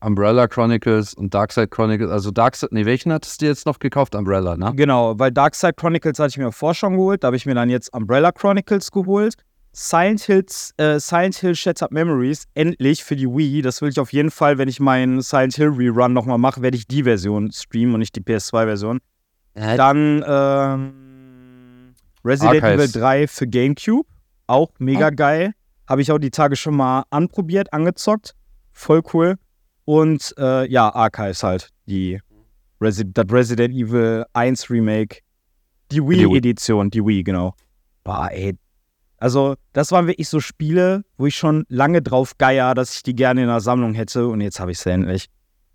Umbrella Chronicles und Darkside Chronicles. Also Darkside, nee, welchen hattest du jetzt noch gekauft? Umbrella, ne? Genau, weil Darkside Chronicles hatte ich mir vorher schon geholt. Da habe ich mir dann jetzt Umbrella Chronicles geholt. Silent, Hills, äh, Silent Hill Shattered Memories, endlich für die Wii. Das will ich auf jeden Fall, wenn ich meinen Silent Hill Rerun nochmal mache, werde ich die Version streamen und nicht die PS2-Version. Dann ähm, Resident Archives. Evil 3 für GameCube. Auch mega geil. Habe ich auch die Tage schon mal anprobiert, angezockt. Voll cool. Und äh, ja, Archives halt. Die Resi das Resident Evil 1 Remake. Die Die Wii. Wii-Edition, die Wii, genau. Boah, ey. Also, das waren wirklich so Spiele, wo ich schon lange drauf geier, dass ich die gerne in der Sammlung hätte. Und jetzt habe ich sie endlich.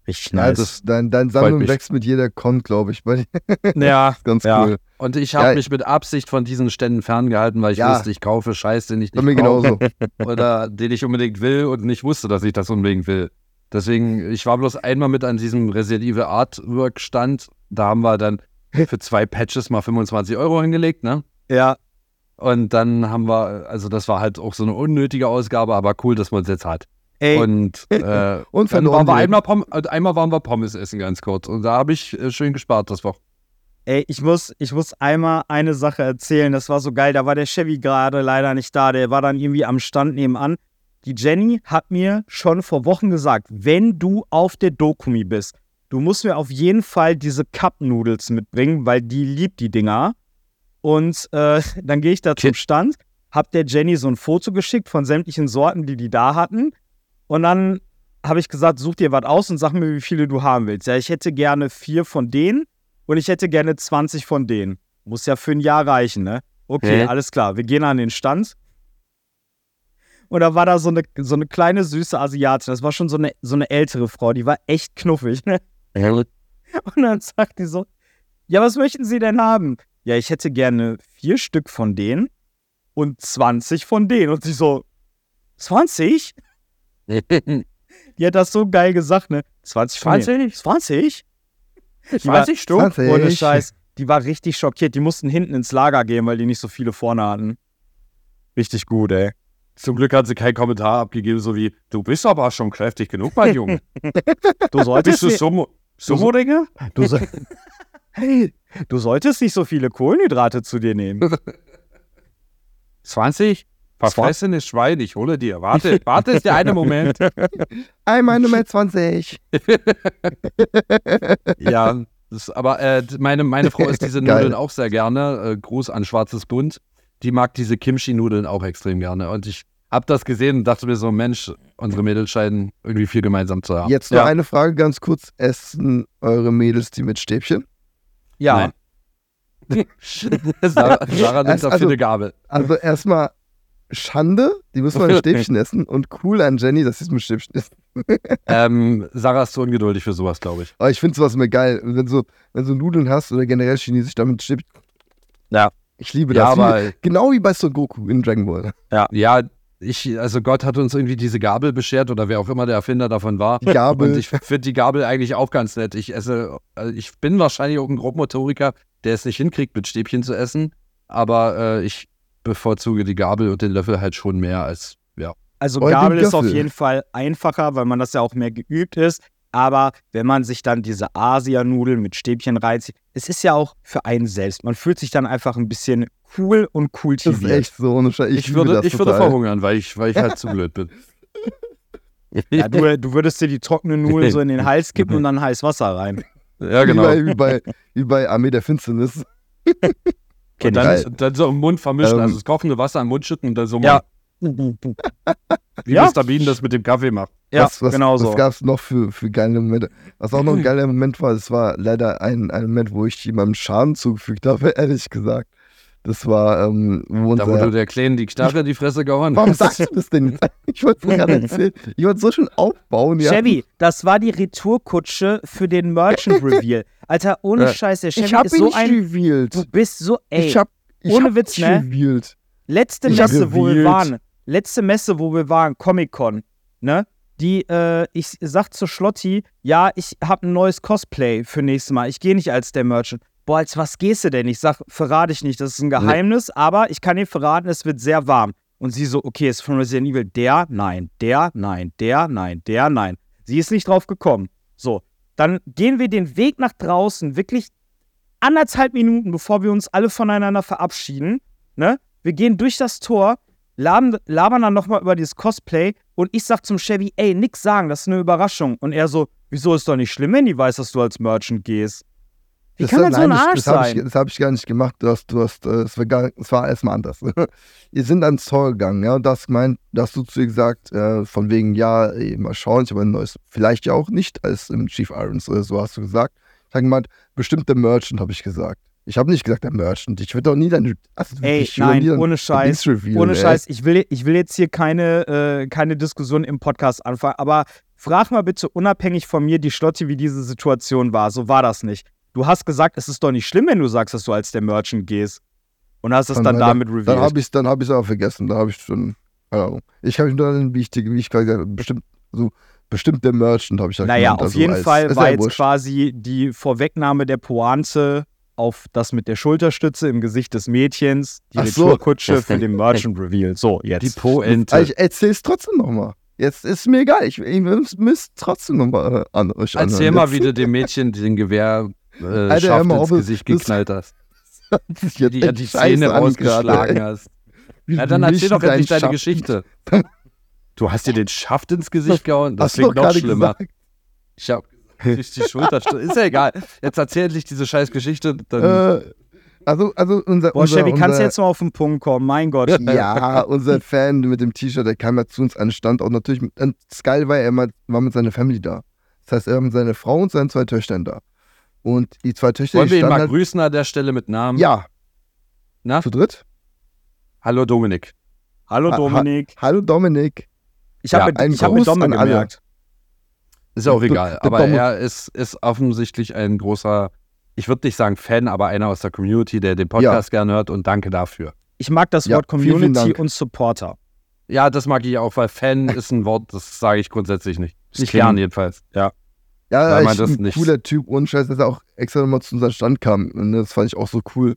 Richtig Ja, nice. das, dein, Freut Sammlung wächst mit jeder Con, glaube ich. [LAUGHS] Ja, Ganz Ja. cool. Und ich habe Ja. mich mit Absicht von diesen Ständen ferngehalten, weil ich Ja. wusste, ich kaufe Scheiß, den ich nicht mir brauche. genauso. [LAUGHS] oder den ich unbedingt will und nicht wusste, dass ich das unbedingt will. Deswegen, ich war bloß einmal mit an diesem Resident Evil Artwork Stand. Da haben wir dann für zwei Patches mal 25 Euro hingelegt, ne? ja, Und dann haben wir, also das war halt auch so eine unnötige Ausgabe, aber cool, dass man es jetzt hat. Ey. Und, [LAUGHS] äh, Und dann waren wir einmal, Pom äh, einmal waren wir Pommes essen, ganz kurz. Und da habe ich äh, schön gespart das Woche. Ey, ich muss, ich muss einmal eine Sache erzählen. Das war so geil. Da war der Chevy gerade leider nicht da. Der war dann irgendwie am Stand nebenan. Die Jenny hat mir schon vor Wochen gesagt, wenn du auf der Dokumi bist, du musst mir auf jeden Fall diese Cup-Noodles mitbringen, weil die liebt die Dinger. Und äh, [LAUGHS] dann gehe ich da zum. Stand, hab der Jenny so ein Foto geschickt von sämtlichen Sorten, die die da hatten. Und dann habe ich gesagt, such dir was aus und sag mir, wie viele du haben willst. Ja, ich hätte gerne vier von denen und ich hätte gerne 20 von denen. Muss ja für ein Jahr reichen, ne? Okay, Hä? alles klar. Wir gehen an den Stand. Und da war da so eine, so eine kleine süße Asiatin. Das war schon so eine, so eine ältere Frau, die war echt knuffig, ne? Und dann sagt die so: Ja, was möchten Sie denn haben? Ja, ich hätte gerne vier Stück von denen und 20 von denen. Und sie so: 20? Die hat das so geil gesagt, ne? 20 von denen. 20? Die war- 20 Stück? 20. Ohne Scheiß. Die war richtig schockiert. Die mussten hinten ins Lager gehen, weil die nicht so viele vorne hatten. Richtig gut, ey. Zum Glück hat sie keinen Kommentar abgegeben, so wie, du bist aber schon kräftig genug, mein Junge. [LAUGHS] Du solltest, bist du nicht, Sumo, Sumo-Ringer? du, so, [LAUGHS] hey, du solltest nicht so viele Kohlenhydrate zu dir nehmen. [LAUGHS] 20? Verfressenes Schwein, ich hole dir. Warte, [LAUGHS] warte, ist der eine Moment. [LAUGHS] Einmal Nummer 20. [LAUGHS] Ja, das, aber äh, meine, meine Frau isst diese. Nudeln auch sehr gerne. Äh, Gruß an Schwarzes Bund. Die mag diese Kimchi-Nudeln auch extrem gerne. Und ich habe das gesehen und dachte mir so, Mensch, unsere Mädels scheinen irgendwie viel gemeinsam zu haben. Jetzt noch Ja. eine Frage ganz kurz. Essen eure Mädels die mit Stäbchen? Ja, Nein. Sarah, Sarah nimmt Also- dafür eine Gabel. Also erstmal Schande, die muss man mit Stäbchen essen. Und cool an Jenny, dass sie es mit Stäbchen isst. [LAUGHS] Ähm, Sarah ist zu ungeduldig für sowas, glaube ich. Aber ich finde sowas immer geil. Wenn so, wenn so Nudeln hast oder generell Chinesisch damit Stäbchen. Ja. Ich liebe Ja, das. Wie- aber genau wie bei Son Goku in Dragon Ball. ja, ich, also Gott hat uns irgendwie diese Gabel beschert oder wer auch immer der Erfinder davon war. Die Gabel. Und ich finde die Gabel eigentlich auch ganz nett. Ich esse, also ich bin wahrscheinlich auch ein Grobmotoriker, der es nicht hinkriegt, mit Stäbchen zu essen. Aber äh, ich bevorzuge die Gabel und den Löffel halt schon mehr als, ja. also Oder Gabel ist auf jeden Fall einfacher, weil man das ja auch mehr geübt ist. Aber wenn man sich dann diese Asia-Nudeln mit Stäbchen reinzieht, es ist ja auch für einen selbst. Man fühlt sich dann einfach ein bisschen cool und Das ist kultiviert. echt so eine Scheiße. Ich, liebe würde, ich würde verhungern, weil ich, weil ich halt zu blöd bin. [LAUGHS] Ja, du, du würdest dir die trockenen Nudeln so in den Hals kippen [LAUGHS] und dann heiß Wasser rein. ja, Wie, genau. bei, wie, bei, wie bei Armee der Finsternis. [LAUGHS] Und dann, dann so im Mund vermischen, Ähm. also das kochende Wasser im Mund schütten und dann so Ja. [LAUGHS] Wie Ja. Mr. Bean das mit dem Kaffee macht. Ja, was, was, genau so. Was gab es noch für, für geile Momente? Was auch noch ein [LAUGHS] geiler Moment war, es war leider ein, ein Moment, wo ich jemandem Schaden zugefügt habe, [LAUGHS] ehrlich gesagt. Das war, ähm, wo Da, wo du der Kleinen die Knarre in die Fresse gehauen Warum hast. sagst du das denn jetzt? [LAUGHS] Ich wollte es gerade erzählen. Ich wollte es so schön aufbauen. Ja. Chevy, das war die Retourkutsche für den Merchant [LAUGHS] Reveal. Alter, ohne Ja. Scheiß, der ich Chevy hab ist ihn so nicht ein. revealed. Du bist so, ey. ich hab, ich ohne hab Witz, ne? revealed. letzte ich Messe, wo wir waren, letzte Messe, wo wir waren, Comic-Con, ne? Die, äh, ich sag zu Schlotti, ja, ich hab ein neues Cosplay für nächstes Mal. Ich gehe nicht als der Merchant. Boah, als was gehst du denn? Ich sag, verrate ich nicht, das ist ein Geheimnis, aber ich kann dir verraten, es wird sehr warm. Und sie so, okay, ist von Resident Evil der, nein, der, nein, der, nein, der, nein. Sie ist nicht drauf gekommen. So, dann gehen wir den Weg nach draußen, wirklich anderthalb Minuten, bevor wir uns alle voneinander verabschieden. Ne? Wir gehen durch das Tor, labern, labern dann nochmal über dieses Cosplay und ich sag zum Chevy, ey, nix sagen, das ist eine Überraschung. Und er so, wieso ist doch nicht schlimm, wenn die weiß, dass du als Merchant gehst? Wie Das kann man so ein Arsch das, sein? Ich, das habe ich gar nicht gemacht. Du hast, du hast, äh, es war, gar, es war erstmal anders. [LAUGHS] Wir sind ans Tor gegangen, ja, und das gemeint, da hast du zu ihr gesagt, äh, von wegen, ja, ey, mal schauen, ich habe ein neues, vielleicht ja auch nicht, als im Chief Irons oder so hast du gesagt. Ich habe gemeint, bestimmt der Merchant, habe ich gesagt. Ich habe nicht gesagt, der Merchant. Ich würde doch nie deine. Also, Ey, nein, nie ohne Scheiß. Ohne ey. Scheiß, ich will, ich will jetzt hier keine, äh, keine Diskussion im Podcast anfangen, aber frag mal bitte unabhängig von mir die Schlotti, wie diese Situation war. So war das nicht. Du hast gesagt, es ist doch nicht schlimm, wenn du sagst, dass du als der Merchant gehst. Und hast es dann meiner- damit Dann revealed. habe ich es dann hab ich's aber vergessen. Da habe ich schon, keine Ahnung. Ich habe nur, wie ich, wie ich gerade gesagt habe, bestimmt, so, bestimmt der Merchant habe ich halt Naja, genannt, auf also jeden als- Fall war ja jetzt wurscht. quasi die Vorwegnahme der Pointe auf das mit der Schulterstütze im Gesicht des Mädchens, die Ach so. Retourkutsche für den Merchant Reveal. So, Die jetzt. Po-Ente. Aber ich erzähl's trotzdem nochmal. Jetzt ist mir egal. Ich, ich müsst trotzdem nochmal an euch Erzähl anhören. mal, Jetzt- wie du dem Mädchen den Gewehr äh, Alter, Schaft mal ins Gesicht das- geknallt hast. [LAUGHS] sich jetzt Die, ja, die Zähne rausgeschlagen hast. [LAUGHS] Ja, dann erzähl doch endlich deine Schaft- Geschichte. [LAUGHS] Du hast dir den Schaft ins Gesicht gehauen? Das klingt noch schlimmer. gesagt. Ich hab durch die Schulter. Ist ja egal. Jetzt erzähl endlich diese scheiß Geschichte. Dann Äh, also, also unser, Boah, unser, Chevy, kannst du jetzt mal auf den Punkt kommen? Mein Gott. Ja, unser Fan mit dem T-Shirt, der kam ja zu uns an den Stand. Auch natürlich, Sky war er mal, war mit seiner Family da. Das heißt, er war mit seiner Frau und seinen zwei Töchtern da. Und die zwei Töchter, wollen wir ihn mal halt, grüßen an der Stelle mit Namen? Ja, Na? zu dritt. Hallo Dominik. Hallo Ha- ha- Dominik. Hallo Dominik. Ich habe Ja, mit, ich hab mit alle. gemerkt. Ist auch egal. Aber er ist, ist offensichtlich ein großer, ich würde nicht sagen Fan, aber einer aus der Community, der den Podcast gern hört und danke dafür. Ich mag das Ja, Wort vielen, vielen Community Dank. und Supporter. Ja, das mag ich auch, weil Fan [LAUGHS] ist ein Wort, das sage ich grundsätzlich nicht. Das Nicht gern jedenfalls. Ja, Man ich, das ein nicht- cooler Typ, ohne Scheiß, dass er auch extra nochmal zu unserem Stand kam. Und das fand ich auch so cool.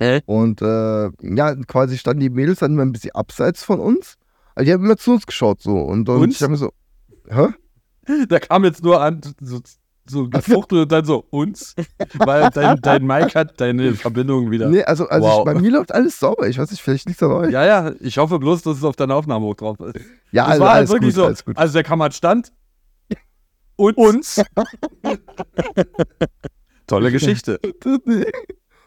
Hä? Und äh, ja, quasi standen die Mädels dann immer ein bisschen abseits von uns. Aber die haben immer zu uns geschaut so. Und, und ich habe mir so, hä? [LAUGHS] Da kam jetzt nur an, so, so gefuchtelt und dann so uns, weil dein, dein Mic hat deine Verbindung wieder. Nee, also, also Wow. ich, bei mir läuft alles sauber. Ich weiß nicht, vielleicht liegt es an euch. Ja, ja, ich hoffe bloß, dass es auf deiner Aufnahme hoch drauf ist. Ja, Das also, war halt wirklich gut, so. Also der Kammert stand und uns. [LAUGHS] Tolle Geschichte.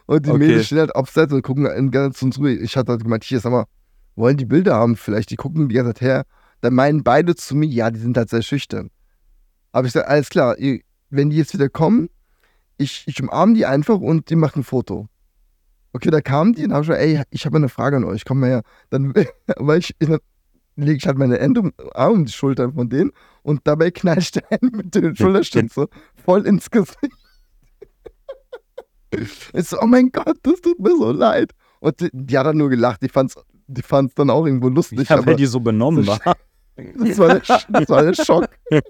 Und die Okay. Mädels stehen halt abseits und gucken in ganz zu uns rüber. Ich hatte halt gemeint, hier, sag mal, wollen die Bilder haben vielleicht? Die gucken die ganze Zeit her. Dann meinen beide zu mir, ja, die sind halt sehr schüchtern. Aber ich sage, alles klar, ihr, wenn die jetzt wieder kommen, ich, ich umarme die einfach und die machen ein Foto. Okay, da kamen die und habe ich gesagt, ey, ich habe eine Frage an euch, komm mal her. Dann [LAUGHS] weil ich, dann lege ich halt meine Hände um, Arme um die Schultern von denen und dabei knall ich den mit den Schulterstützen voll ins Gesicht. [LAUGHS] Ich so, oh mein Gott, das tut mir so leid. Und die, die hat dann nur gelacht, die fand's, die fand's dann auch irgendwo lustig. Ja, weil die so benommen so war. das, war der, das war der Schock. [LAUGHS]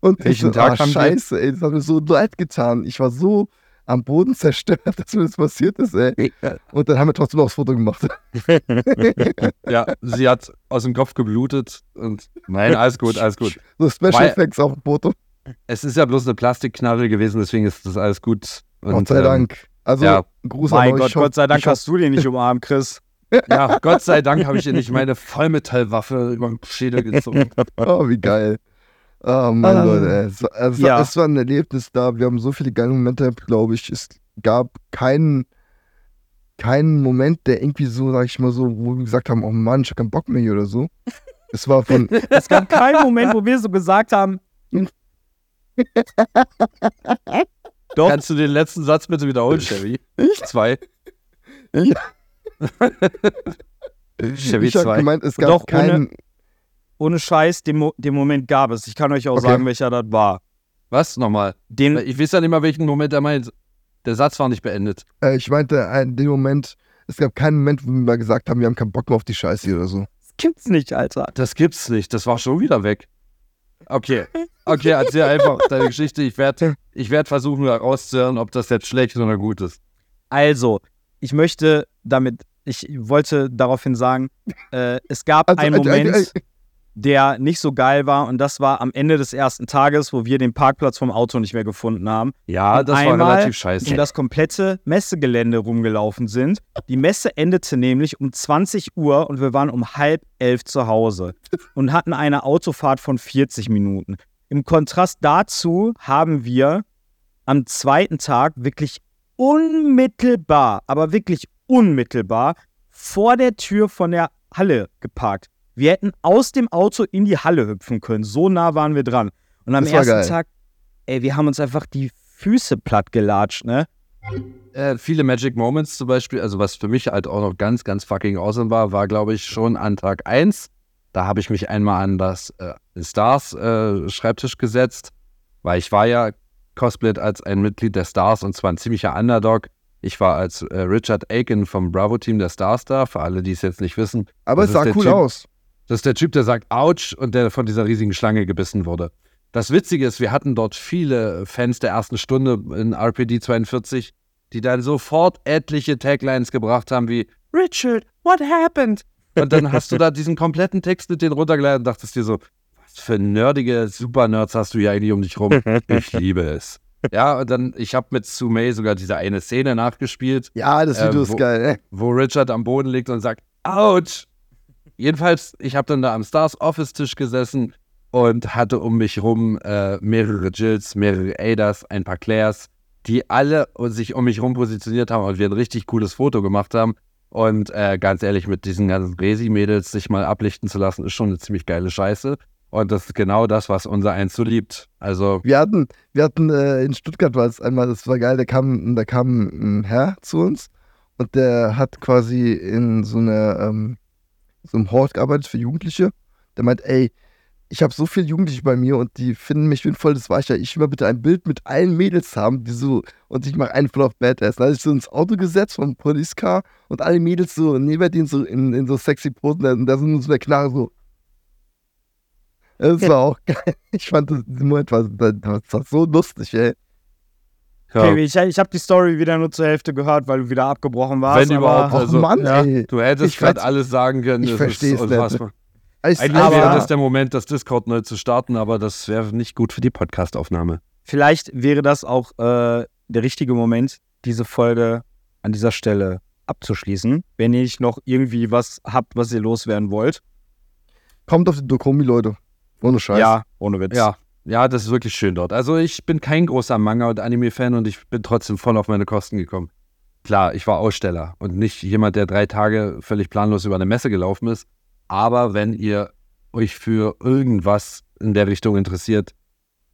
Und ich Welchen so, Tag ah, haben scheiße, ey, das hat mir so leid getan. Ich war so am Boden zerstört, [LAUGHS] dass mir das passiert ist, ey. Und dann haben wir trotzdem noch das Foto gemacht. [LAUGHS] Ja, sie hat aus dem Kopf geblutet und nein, alles gut, alles gut. So Special Weil- Effects auf dem Foto. Es ist ja bloß eine Plastikknarre gewesen, deswegen ist das alles gut. Und, Gott sei ähm, Dank. Also, ja. Gruß Mein an euch. Gott, hoff- Gott sei Dank hast du den nicht umarmt, Chris. [LAUGHS] Ja, Gott sei Dank habe ich ihr nicht meine Vollmetallwaffe über den Schädel gezogen. Oh, wie geil. Oh mein Ah. Gott, ey. Es, war- es, Ja. war- es war ein Erlebnis da. Wir haben so viele geile Momente, glaube ich. Es gab keinen keinen Moment, der irgendwie so, sag ich mal so, wo wir gesagt haben, oh Mann, ich hab keinen Bock mehr hier oder so. Es war von, [LAUGHS] [LAUGHS] Es gab keinen Moment, wo wir so gesagt haben. Doch, Kannst du den letzten Satz bitte wiederholen, Chevy? Ich? Zwei. ich, [LAUGHS] Chevy ich habe 2. gemeint, es gab Doch, keinen, ohne Scheiß, den, Mo den Moment gab es. Ich kann euch auch Okay. sagen, welcher das war. Was? Nochmal. Den, Ich weiß ja nicht mal, welchen Moment er meint. Der Satz war nicht beendet. äh, ich meinte, in dem Moment, es gab keinen Moment, wo wir mal gesagt haben, wir haben keinen Bock mehr auf die Scheiße hier oder so. das gibt's nicht, Alter. Das gibt's nicht. Das war schon wieder weg. Okay. Okay, erzähl einfach deine Geschichte. Ich werde ich werd versuchen herauszuhören, ob das jetzt schlecht oder gut ist. Also, ich möchte damit, ich wollte daraufhin sagen, äh, es gab Also, einen äh, äh, Moment, äh, der nicht so geil war und das war am Ende des ersten Tages, wo wir den Parkplatz vom Auto nicht mehr gefunden haben. Ja, Und das war relativ scheiße. um das komplette Messegelände rumgelaufen sind. Die Messe endete nämlich um 20 Uhr und wir waren um halb elf zu Hause und hatten eine Autofahrt von 40 Minuten. Im Kontrast dazu haben wir am zweiten Tag wirklich unmittelbar, aber wirklich unmittelbar vor der Tür von der Halle geparkt. Wir hätten aus dem Auto in die Halle hüpfen können. So nah waren wir dran. Und am ersten geil. Tag, ey, wir haben uns einfach die Füße platt gelatscht, ne? äh, viele Magic Moments zum Beispiel, also was für mich halt auch noch ganz, ganz fucking awesome war, war, glaube ich, schon an Tag 1. Da habe ich mich einmal an das äh, Stars äh, Schreibtisch gesetzt, weil ich war ja cosplayed als ein Mitglied der Stars und zwar ein ziemlicher Underdog. Ich war als äh, Richard Aiken vom Bravo-Team der Stars da, für alle, die es jetzt nicht wissen. aber Das es sah cool Typ- aus. Das ist der Typ, der sagt Autsch und der von dieser riesigen Schlange gebissen wurde. Das Witzige ist, wir hatten dort viele Fans der ersten Stunde in RPD 42, die dann sofort etliche Taglines gebracht haben wie Richard, what happened? Und dann hast du da diesen kompletten Text mit denen runtergeladen und dachtest dir so, was für nerdige Super-Nerds hast du hier eigentlich um dich rum? Ich [LAUGHS] liebe es. Ja, und dann, ich habe mit Sumei sogar diese eine Szene nachgespielt, Ja, das Äh, Video wo- ist geil, ey. wo Richard am Boden liegt und sagt, ouch. Jedenfalls, ich habe dann da am Stars Office Tisch gesessen und hatte um mich rum äh, mehrere Jills, mehrere Adas, ein paar Claires, die alle sich um mich rum positioniert haben und wir ein richtig cooles Foto gemacht haben. Und äh, ganz ehrlich, mit diesen ganzen Resi-Mädels sich mal ablichten zu lassen, ist schon eine ziemlich geile Scheiße. Und das ist genau das, was unser Eins so liebt. Also, Wir hatten, wir hatten äh, in Stuttgart war es einmal, das war geil, da kam, da kam ein Herr zu uns und der hat quasi in so einer ähm, so einem Hort gearbeitet für Jugendliche. Der meint, ey, ich habe so viele Jugendliche bei mir und die finden mich, ich bin voll das Weicher. Ich will mal bitte ein Bild mit allen Mädels haben, die so, und ich mache einen voll auf Badass. Dann habe ich so ins Auto gesetzt vom Police Car und alle Mädels so neben denen so in, in so sexy Posen, und da sind so eine Knarre so. Das war auch [LAUGHS] geil. Ich fand das, diesen Moment war, das war so lustig, ey. Ja, Okay, ich, ich habe die Story wieder nur zur Hälfte gehört, weil du wieder abgebrochen warst. Wenn aber überhaupt, Also, Mann, ja. ey. du hättest gerade alles sagen können. ich das versteh's ist nicht. Eigentlich wäre das der Moment, das Discord neu zu starten, aber das wäre nicht gut für die Podcastaufnahme. Vielleicht wäre das auch äh, der richtige Moment, diese Folge an dieser Stelle abzuschließen, wenn ihr noch irgendwie was habt, was ihr loswerden wollt. Kommt auf die Dokomi, Leute. Ohne Scheiß. Ja, ohne Witz. Ja, ja, das ist wirklich schön dort. Also ich bin kein großer Manga- und Anime-Fan und ich bin trotzdem voll auf meine Kosten gekommen. Klar, ich war Aussteller und nicht jemand, der drei Tage völlig planlos über eine Messe gelaufen ist. Aber wenn ihr euch für irgendwas in der Richtung interessiert,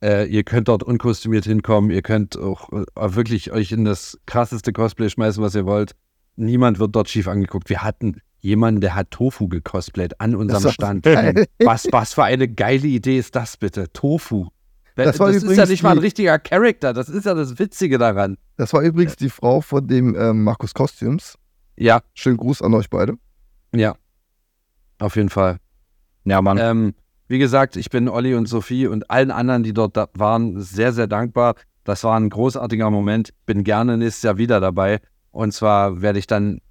äh, ihr könnt dort unkostümiert hinkommen, ihr könnt auch äh, wirklich euch in das krasseste Cosplay schmeißen, was ihr wollt. Niemand wird dort schief angeguckt. Wir hatten jemanden, der hat Tofu gecosplayt an unserem Stand. geil. Was, was für eine geile Idee ist das bitte? Tofu. Das, Das war ist ja nicht mal ein richtiger Charakter. Das ist ja das Witzige daran. Das war übrigens die Frau von dem ähm, Markus Costumes. Ja, Schönen Gruß an euch beide. ja. Auf jeden Fall. Ja, Mann. Ähm, wie gesagt, ich bin Olli und Sophie und allen anderen, die dort waren, sehr, sehr dankbar. Das war ein großartiger Moment. Bin gerne nächstes Jahr wieder dabei. Und zwar werde ich dann,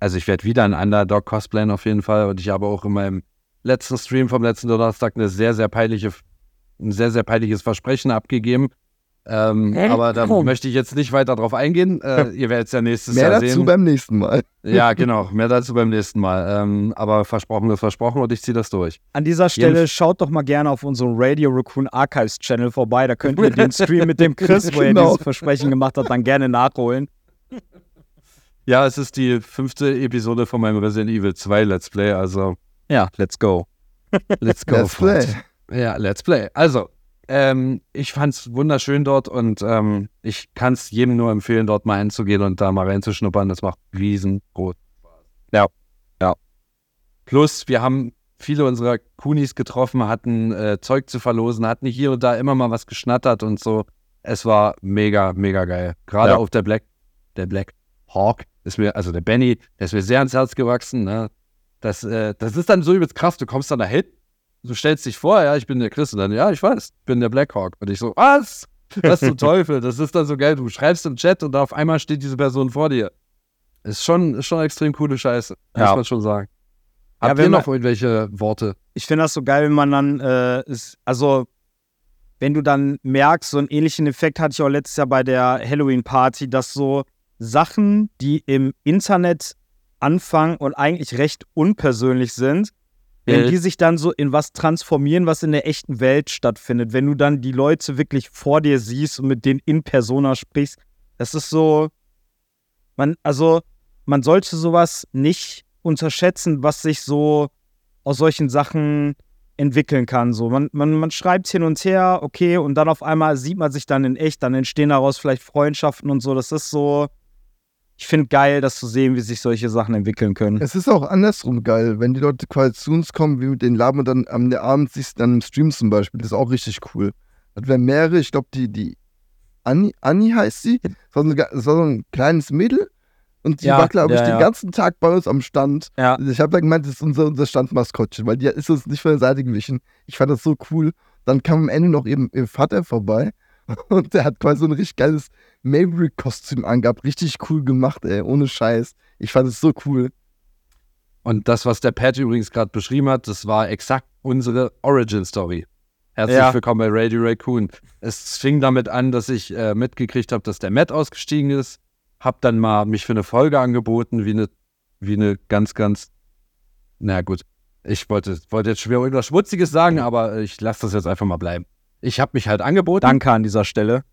also ich werde wieder ein Underdog cosplayen auf jeden Fall. Und ich habe auch in meinem letzten Stream vom letzten Donnerstag eine sehr, sehr peinliche, ein sehr, sehr peinliches Versprechen abgegeben. Ähm, Hä? aber da Warum? möchte ich jetzt nicht weiter drauf eingehen. Äh, ihr werdet es ja nächstes Mehr Jahr dazu sehen. beim nächsten Mal. Ja, [LAUGHS] genau. Mehr dazu beim nächsten Mal. Ähm, aber versprochen ist versprochen und ich ziehe das durch. An dieser Stelle Jedenf- schaut doch mal gerne auf unserem Radio Raccoon Archives Channel vorbei. Da könnt ihr den Stream mit dem Chris, wo er [LAUGHS] Genau. dieses Versprechen gemacht hat, dann gerne nachholen. Ja, es ist die fünfte Episode von meinem Resident Evil 2 Let's Play, also Ja, let's go. [LAUGHS] let's go. Let's play. Ja, let's play. Also, ähm, ich fand's wunderschön dort und ähm, ich kann es jedem nur empfehlen, dort mal hinzugehen und da mal reinzuschnuppern. Das macht riesengroß Spaß. Ja, ja. Plus, wir haben viele unserer Kunis getroffen, hatten äh, Zeug zu verlosen, hatten hier und da immer mal was geschnattert und so. Es war mega, mega geil. Gerade Ja. auf der Black, der Black Hawk ist mir, also der Benny, der ist mir sehr ans Herz gewachsen. Ne? Das, äh, das ist dann so übelst krass. Du kommst dann dahin, du stellst dich vor, ja, ich bin der Chris und dann, ja, ich weiß, ich bin der Black Hawk. Und ich so, was? Was zum [LAUGHS] Teufel? Das ist dann so geil. Du schreibst im Chat und auf einmal steht diese Person vor dir. Ist schon, ist schon extrem coole Scheiße, muss Ja. man schon sagen. Ja, Habt wenn ihr man- noch irgendwelche Worte? ich finde das so geil, wenn man dann, äh, ist, also wenn du dann merkst, so einen ähnlichen Effekt hatte ich auch letztes Jahr bei der Halloween-Party, dass so Sachen, die im Internet anfangen und eigentlich recht unpersönlich sind, wenn die sich dann so in was transformieren, was in der echten Welt stattfindet, wenn du dann die Leute wirklich vor dir siehst und mit denen in Persona sprichst, das ist so, man, also man sollte sowas nicht unterschätzen, was sich so aus solchen Sachen entwickeln kann. So, man, man, man schreibt hin und her, okay, und dann auf einmal sieht man sich dann in echt, dann entstehen daraus vielleicht Freundschaften und so. Das ist so, ich finde geil, das zu sehen, wie sich solche Sachen entwickeln können. Es ist auch andersrum geil, wenn die Leute quasi zu uns kommen, wie mit den Laben und dann am Abend du dann im Stream zum Beispiel. Das ist auch richtig cool. Das wären mehrere, ich glaube, die, die Anni, Anni heißt sie. Das war, so ein, das war so ein kleines Mädel und die Ja, war, glaube ich, ja, den ja. ganzen Tag bei uns am Stand. Ich habe da gemeint, das ist unser, unser Standmaskottchen, weil die ist uns nicht von der Seite gewichen. Ich fand das so cool. Dann kam am Ende noch eben ihr Vater vorbei [LAUGHS] und der hat quasi so ein richtig geiles Maverick-Kostüm angehabt. Richtig cool gemacht, ey, ohne Scheiß. Ich fand es so cool. Und das, was der Pat übrigens gerade beschrieben hat, das war exakt unsere Origin-Story. Herzlich Ja. willkommen bei Radio Raccoon. Es fing damit an, dass ich äh, mitgekriegt habe, dass der Matt ausgestiegen ist. Hab dann mal mich für eine Folge angeboten, wie eine, wie eine ganz, ganz. Na gut, ich wollte, wollte jetzt schwer irgendwas Schmutziges sagen, aber ich lasse das jetzt einfach mal bleiben. Ich habe mich halt angeboten. Danke an dieser Stelle.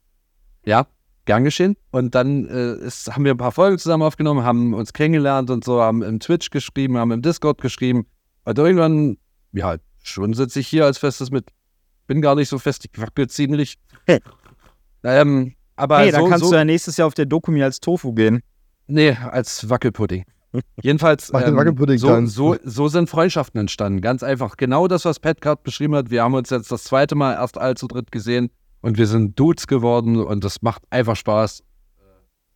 Ja, gern geschehen. Und dann äh, ist, haben wir ein paar Folgen zusammen aufgenommen, haben uns kennengelernt und so, haben im Twitch geschrieben, haben im Discord geschrieben. Und irgendwann, ja, schon sitze ich hier als festes mit. Bin gar nicht so fest, ich wackel ziemlich. ähm, aber hey, dann so, kannst so, du ja nächstes Jahr auf der Dokumi als Tofu gehen. Nee, als Wackelpudding. Jedenfalls, ähm, so, so, so sind Freundschaften entstanden. Ganz einfach. Genau das, was Pat gerade beschrieben hat. Wir haben uns jetzt das zweite Mal erst allzu dritt gesehen und wir sind Dudes geworden und das macht einfach Spaß.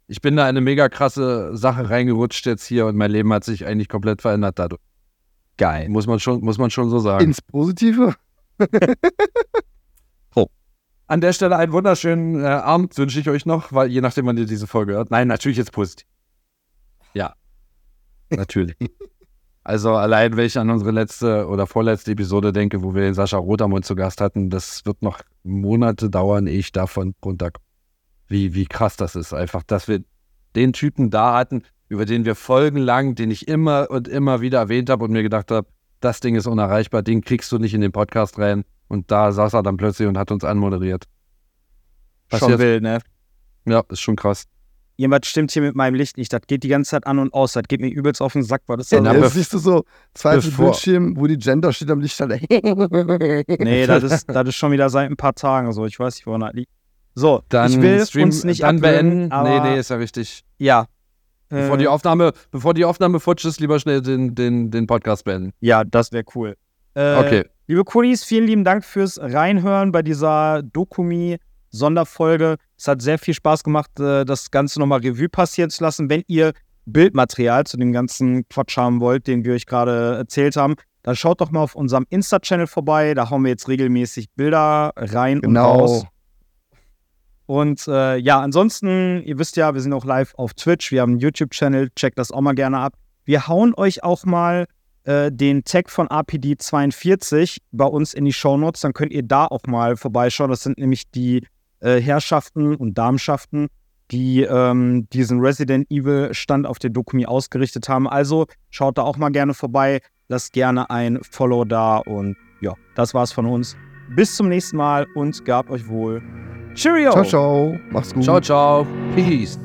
Ich bin da in eine mega krasse Sache reingerutscht jetzt hier und mein Leben hat sich eigentlich komplett verändert dadurch. Geil. Muss man schon, muss man schon so sagen. Ins Positive. [LAUGHS] An der Stelle einen wunderschönen äh, Abend wünsche ich euch noch, weil je nachdem, wann ihr diese Folge hört. Nein, natürlich jetzt positiv. Ja, natürlich. Also allein, wenn ich an unsere letzte oder vorletzte Episode denke, wo wir den Sascha Rotermund zu Gast hatten, das wird noch Monate dauern, ehe ich davon runterkomme. Wie, wie krass das ist. Einfach, dass wir den Typen da hatten, über den wir folgenlang, den ich immer und immer wieder erwähnt habe und mir gedacht habe, das Ding ist unerreichbar, den kriegst du nicht in den Podcast rein. Und da saß er dann plötzlich und hat uns anmoderiert. Schon Passiert. wild, ne? Ja, ist schon krass. Jemand stimmt hier mit meinem Licht nicht. Das geht die ganze Zeit an und aus. Das geht mir übelst auf den Sack. Was ist das? Na, Jetzt siehst du so bevor- Bildschirm, wo die Gender steht am Licht. [LAUGHS] Nee, das ist, das ist schon wieder seit ein paar Tagen so. Ich weiß nicht, woran das liegt. So, Dann ich will Stream, uns nicht dann beenden. nee, nee, ist ja richtig. ja. Bevor Äh, die Aufnahme, bevor die Aufnahme futsch ist, lieber schnell den, den, den Podcast beenden. Ja, das wäre cool. Äh, Okay. Liebe Kulis, vielen lieben Dank fürs Reinhören bei dieser Dokumi-Sonderfolge. Es hat sehr viel Spaß gemacht, äh, das Ganze nochmal Revue passieren zu lassen. Wenn ihr Bildmaterial zu dem ganzen Quatsch haben wollt, den wir euch gerade erzählt haben, dann schaut doch mal auf unserem Insta-Channel vorbei. Da hauen wir jetzt regelmäßig Bilder rein und raus. Genau. Und äh, ja, ansonsten, ihr wisst ja, wir sind auch live auf Twitch. Wir haben einen YouTube-Channel, checkt das auch mal gerne ab. Wir hauen euch auch mal äh, den Tag von RPD42 bei uns in die Shownotes. Dann könnt ihr da auch mal vorbeischauen. Das sind nämlich die äh, Herrschaften und Damenschaften, die ähm, diesen Resident Evil Stand auf der Dokumi ausgerichtet haben. Also schaut da auch mal gerne vorbei. Lasst gerne ein Follow da. Und ja, das war's von uns. Bis zum nächsten Mal und gehabt euch wohl. Cheerio! Ciao, ciao. Mach's gut. Ciao, ciao. Peace.